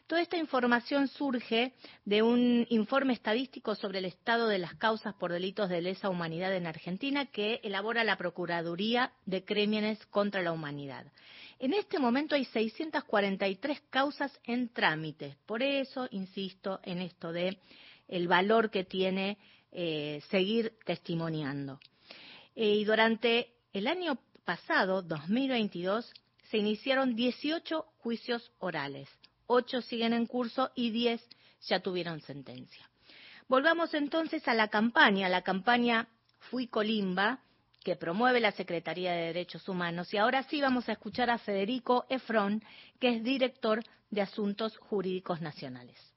Toda esta información surge de un informe estadístico sobre el estado de las causas por delitos de lesa humanidad en Argentina que elabora la Procuraduría de Crímenes contra la Humanidad. En este momento hay 643 causas en trámite. Por eso insisto en esto de el valor que tiene eh, seguir testimoniando. Eh, y durante el año pasado, 2022, se iniciaron 18 juicios orales, 8 siguen en curso y 10 ya tuvieron sentencia. Volvamos entonces a la campaña, la campaña Fui Colimba, que promueve la Secretaría de Derechos Humanos. Y ahora sí vamos a escuchar a Federico Efrón, que es director de Asuntos Jurídicos Nacionales.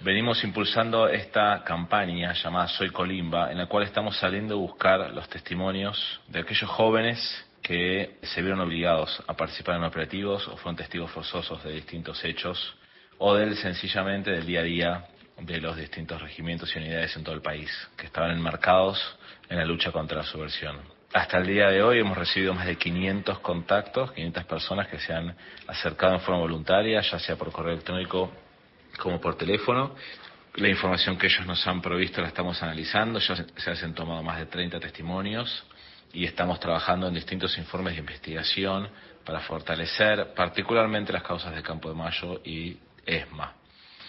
Venimos impulsando esta campaña llamada Soy Colimba, en la cual estamos saliendo a buscar los testimonios de aquellos jóvenes que se vieron obligados a participar en operativos o fueron testigos forzosos de distintos hechos o del sencillamente del día a día de los distintos regimientos y unidades en todo el país que estaban enmarcados en la lucha contra la subversión. Hasta el día de hoy hemos recibido más de 500 contactos, 500 personas que se han acercado en forma voluntaria, ya sea por correo electrónico como por teléfono. La información que ellos nos han provisto la estamos analizando, ya se han tomado más de 30 testimonios y estamos trabajando en distintos informes de investigación para fortalecer particularmente las causas del Campo de Mayo y ESMA.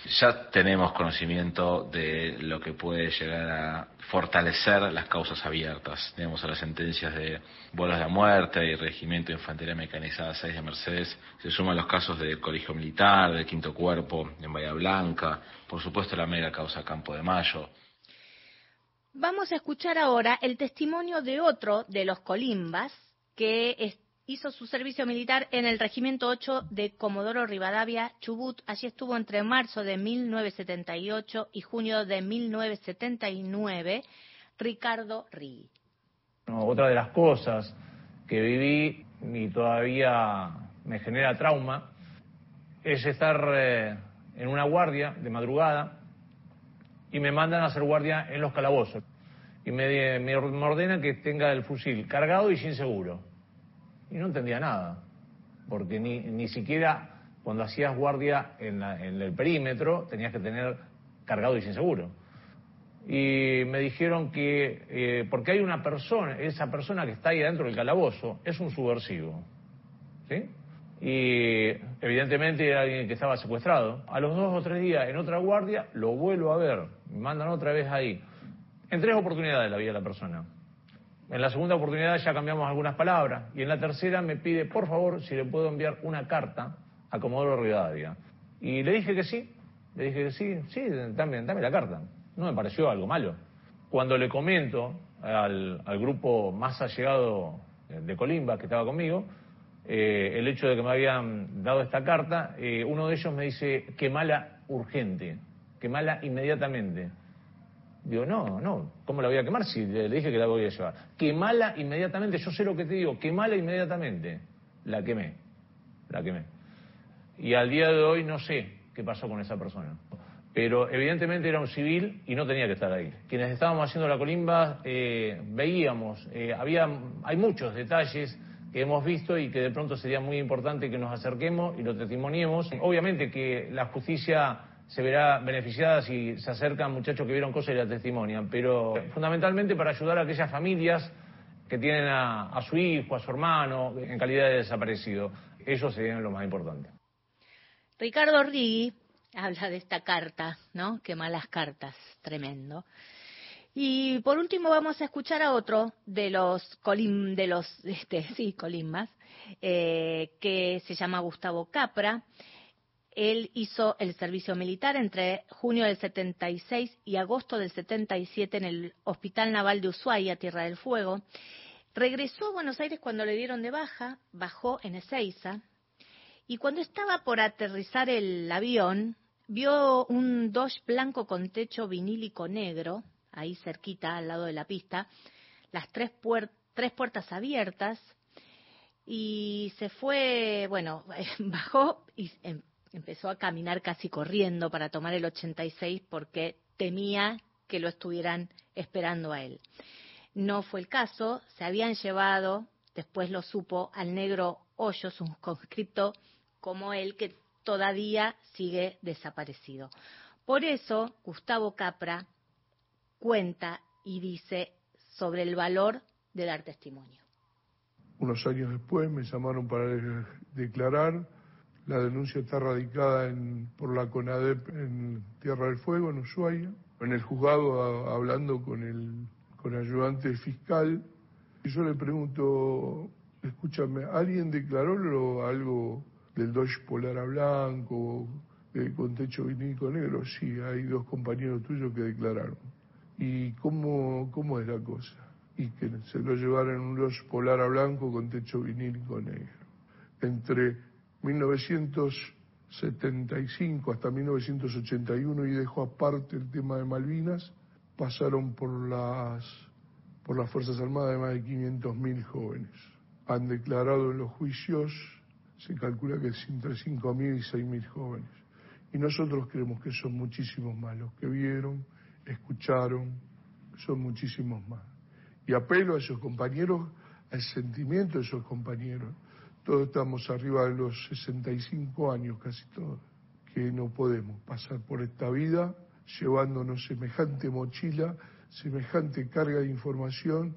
Ya tenemos conocimiento de lo que puede llegar a fortalecer las causas abiertas. Tenemos a las sentencias de bolas de muerte y Regimiento de Infantería Mecanizada 6 de Mercedes. Se suman los casos del Colegio Militar, del Quinto Cuerpo en Bahía Blanca, por supuesto la mega causa Campo de Mayo. Vamos a escuchar ahora el testimonio de otro de los colimbas que hizo su servicio militar en el Regimiento 8 de Comodoro Rivadavia, Chubut. Allí estuvo entre marzo de 1978 y junio de 1979, Ricardo Rigui. otra de las cosas que viví y todavía me genera trauma es estar eh, en una guardia de madrugada y me mandan a hacer guardia en los calabozos. Y me, me ordenan que tenga el fusil cargado y sin seguro y no entendía nada, porque ni, ni siquiera cuando hacías guardia en, el perímetro tenías que tener cargado y sin seguro. Y me dijeron que, eh, porque hay una persona, esa persona que está ahí dentro del calabozo es un subversivo. ¿Sí? Y evidentemente era alguien que estaba secuestrado. A los dos o tres días en otra guardia lo vuelvo a ver, me mandan otra vez ahí. En tres oportunidades la vi a la persona. En la segunda oportunidad ya cambiamos algunas palabras y en la tercera me pide, por favor, si le puedo enviar una carta a Comodoro Rivadavia. Y le dije que sí, le dije que sí, sí, dame, dame la carta. No me pareció algo malo. Cuando le comento al, grupo más allegado de Colimba que estaba conmigo, eh, el hecho de que me habían dado esta carta, eh, uno de ellos me dice, quemala urgente, quemala inmediatamente. Digo, no, no, ¿cómo la voy a quemar si le dije que la voy a llevar? Quemala inmediatamente, yo sé lo que te digo, quemala inmediatamente. La quemé, la quemé. Y al día de hoy no sé qué pasó con esa persona. Pero evidentemente era un civil y no tenía que estar ahí. Quienes estábamos haciendo la colimba eh, veíamos, eh, había, hay muchos detalles que hemos visto y que de pronto sería muy importante que nos acerquemos y lo testimoniemos. Obviamente que la justicia se verá beneficiada si se acercan muchachos que vieron cosas y la testimonian, pero fundamentalmente para ayudar a aquellas familias que tienen a, su hijo, a su hermano en calidad de desaparecido. Eso sería lo más importante. Ricardo Rigui habla de esta carta, ¿no? Qué malas cartas, tremendo. Y por último vamos a escuchar a otro de los colim, de los este, sí, colimbas, eh, que se llama Gustavo Capra. Él hizo el servicio militar entre junio del 76 y agosto del 77 en el Hospital Naval de Ushuaia, Tierra del Fuego. Regresó a Buenos Aires cuando le dieron de baja, bajó en Ezeiza y cuando estaba por aterrizar el avión, vio un Dodge blanco con techo vinílico negro, ahí cerquita, al lado de la pista, las tres, tres puertas abiertas, y se fue, bueno, bajó y em, empezó a caminar casi corriendo para tomar el 86 porque temía que lo estuvieran esperando a él. No fue el caso, se habían llevado, después lo supo, al negro Hoyos, un conscripto como él que todavía sigue desaparecido. Por eso, Gustavo Capra cuenta y dice sobre el valor de dar testimonio. Unos años después me llamaron para declarar la denuncia está radicada en, por la CONADEP en Tierra del Fuego, en Ushuaia. En el juzgado, hablando con el, con ayudante fiscal, y yo le pregunto, escúchame, ¿alguien declaró algo del Dodge Polara Blanco eh, con techo vinílico negro? Sí, hay dos compañeros tuyos que declararon. ¿Y cómo, cómo es la cosa? Y que se lo llevaron un Dodge Polara Blanco con techo vinílico negro. Entre 1975 hasta 1981 y dejó aparte el tema de Malvinas, pasaron por las, por las Fuerzas Armadas de más de 500.000 jóvenes. Han declarado en los juicios, se calcula que es entre 5.000 y 6.000 jóvenes. Y nosotros creemos que son muchísimos más los que vieron, escucharon, son muchísimos más. Y apelo a esos compañeros, al sentimiento de esos compañeros. Todos estamos arriba de los 65 años, casi todos, que no podemos pasar por esta vida llevándonos semejante mochila, semejante carga de información,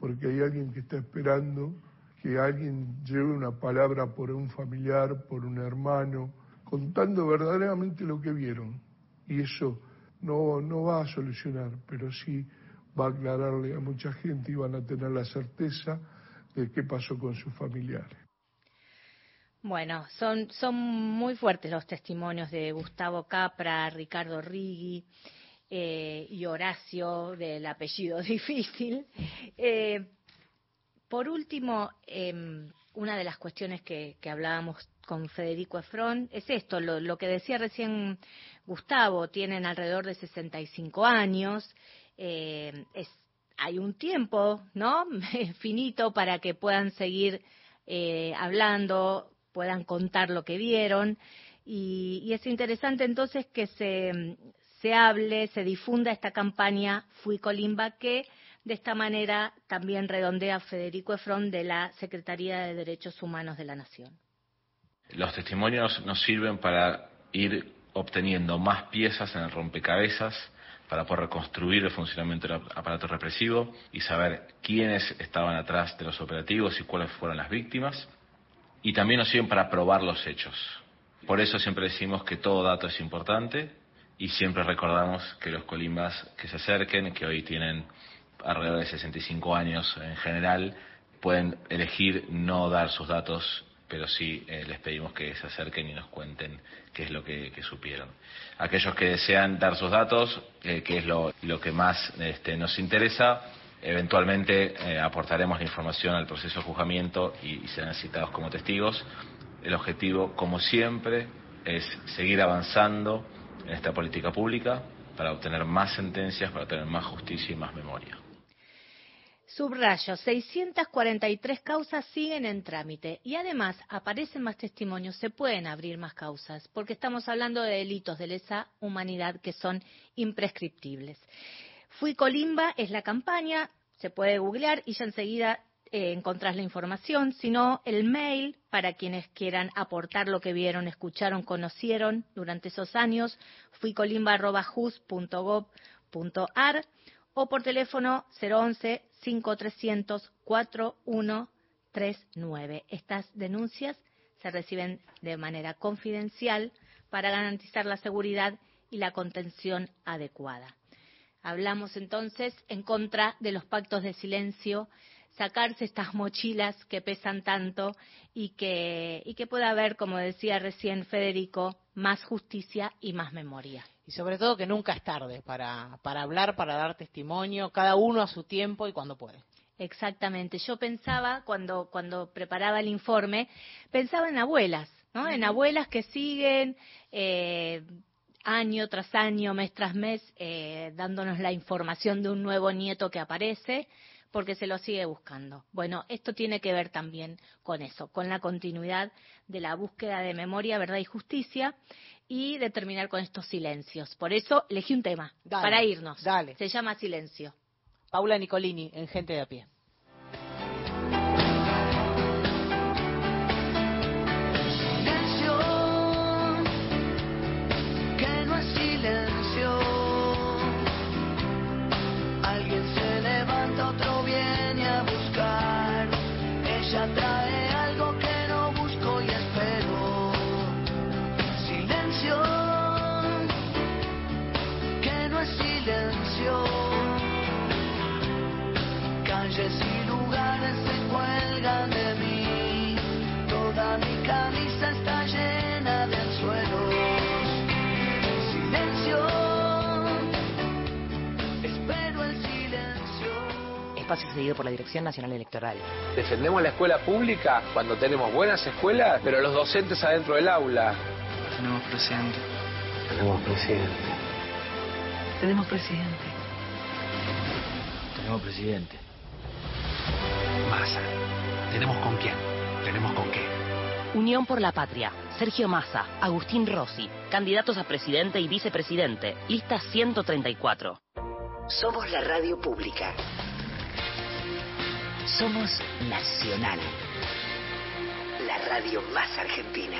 porque hay alguien que está esperando que alguien lleve una palabra por un familiar, por un hermano, contando verdaderamente lo que vieron. Y eso no, no va a solucionar, pero sí va a aclararle a mucha gente y van a tener la certeza de qué pasó con sus familiares. Bueno, son, son muy fuertes los testimonios de Gustavo Capra, Ricardo Rigui eh, y Horacio, del apellido difícil. Eh, por último, em, una de las cuestiones que, hablábamos con Federico Efrón es esto, lo, que decía recién Gustavo, tienen alrededor de 65 años, eh, es, hay un tiempo, ¿no? Finito para que puedan seguir eh, hablando, puedan contar lo que vieron. Y, es interesante entonces que se, se hable, se difunda esta campaña Fui Colimba que de esta manera también redondea Federico Efrón de la Secretaría de Derechos Humanos de la Nación. Los testimonios nos sirven para ir obteniendo más piezas en el rompecabezas para poder reconstruir el funcionamiento del aparato represivo y saber quiénes estaban atrás de los operativos y cuáles fueron las víctimas y también nos sirven para probar los hechos. Por eso siempre decimos que todo dato es importante y siempre recordamos que los colimbas que se acerquen, que hoy tienen alrededor de 65 años en general, pueden elegir no dar sus datos, pero sí eh, les pedimos que se acerquen y nos cuenten qué es lo que, supieron. Aquellos que desean dar sus datos, eh, que es lo, que más este, nos interesa, Eventualmente eh, aportaremos la información al proceso de juzgamiento y, serán citados como testigos. El objetivo, como siempre, es seguir avanzando en esta política pública para obtener más sentencias, para obtener más justicia y más memoria. Subrayo, 643 causas siguen en trámite y además aparecen más testimonios, se pueden abrir más causas, porque estamos hablando de delitos de lesa humanidad que son imprescriptibles. Fui Colimba es la campaña, se puede googlear y ya enseguida eh, encontrás la información, sino el mail para quienes quieran aportar lo que vieron, escucharon, conocieron durante esos años, fuicolimba.jus.gov.ar o por teléfono 011 5300 4139. Estas denuncias se reciben de manera confidencial para garantizar la seguridad y la contención adecuada. Hablamos entonces en contra de los pactos de silencio, sacarse estas mochilas que pesan tanto y que, y que pueda haber, como decía recién Federico, más justicia y más memoria. Y sobre todo que nunca es tarde para, para hablar, para dar testimonio, cada uno a su tiempo y cuando puede. Exactamente. Yo pensaba, cuando, cuando preparaba el informe, pensaba en abuelas, ¿no? En abuelas que siguen eh, año tras año, mes tras mes, eh, dándonos la información de un nuevo nieto que aparece, porque se lo sigue buscando. Bueno, esto tiene que ver también con eso, con la continuidad de la búsqueda de memoria, verdad y justicia y de terminar con estos silencios. Por eso elegí un tema para irnos. Dale. Se llama Silencio. Paula Nicolini, en Gente de a pie. Espacio cedido por la Dirección Nacional Electoral. Defendemos la escuela pública cuando tenemos buenas escuelas, pero los docentes adentro del aula. Tenemos presidente. Tenemos presidente. Tenemos presidente. Tenemos presidente. Massa. ¿Tenemos con quién? ¿Tenemos con qué? Unión por la Patria. Sergio Massa, Agustín Rossi, candidatos a presidente y vicepresidente. Lista 134. Somos la radio pública. Somos Nacional, la radio más argentina.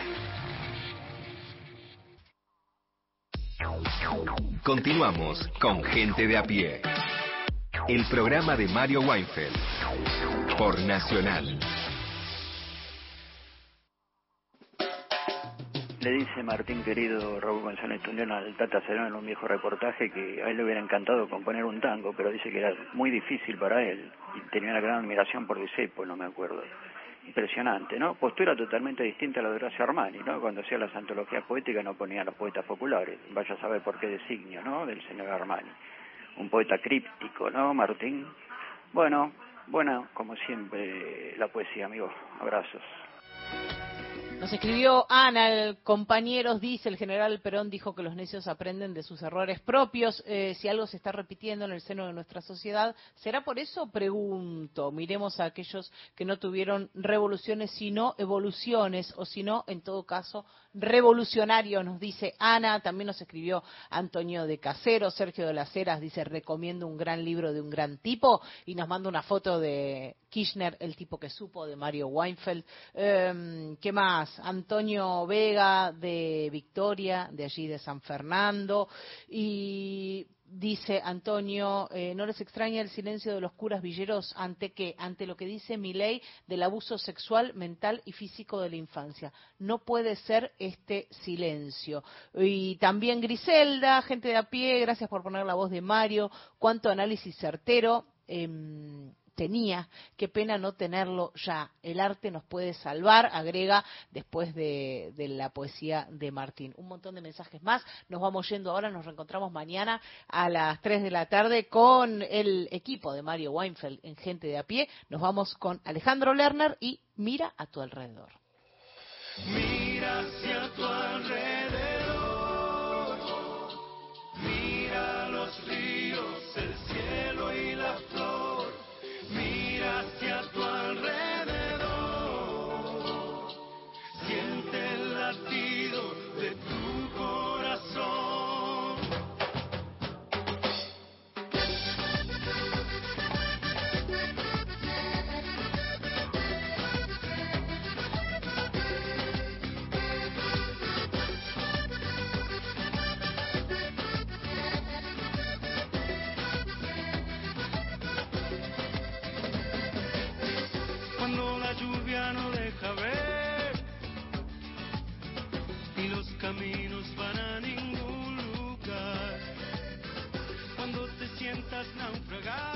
Continuamos con Gente de a pie. El programa de Mario Weinfeld por Nacional. Le dice Martín querido Raúl González Tuñón al Tata Serón en un viejo reportaje que a él le hubiera encantado componer un tango, pero dice que era muy difícil para él y tenía una gran admiración por Dicepo, no me acuerdo. Impresionante, ¿no? Postura totalmente distinta a la de Horacio Armani, ¿no? Cuando hacía las antologías poéticas no ponía a los poetas populares, vaya a saber por qué designio, ¿no? Del señor Armani. Un poeta críptico, ¿no, Martín? Bueno, bueno, como siempre, la poesía, amigo. Abrazos. Nos escribió Ana, compañeros, dice el general Perón dijo que los necios aprenden de sus errores propios. Eh, si algo se está repitiendo en el seno de nuestra sociedad, ¿será por eso? Pregunto. Miremos a aquellos que no tuvieron revoluciones, sino evoluciones, o si no, en todo caso, revolucionario, nos dice Ana, también nos escribió Antonio de Casero, Sergio de las Heras dice, recomiendo un gran libro de un gran tipo, y nos manda una foto de Kirchner, el tipo que supo, de Mario Weinfeld. Em, ¿Qué más? Antonio Vega de Victoria, de allí de San Fernando, y dice Antonio, eh, ¿no les extraña el silencio de los curas villeros ante qué? Ante lo que dice mi ley del abuso sexual, mental y físico de la infancia. No puede ser este silencio. Y también Griselda, gente de a pie, gracias por poner la voz de Mario. Cuánto análisis certero. Em, tenía, qué pena no tenerlo ya. El arte nos puede salvar, agrega después de, la poesía de Martín. Un montón de mensajes más. Nos vamos yendo ahora, nos reencontramos mañana a las 3 de la tarde con el equipo de Mario Weinfeld en Gente de a pie. Nos vamos con Alejandro Lerner y Mira a tu alrededor. Mira hacia tu alrededor plantas naufragadas.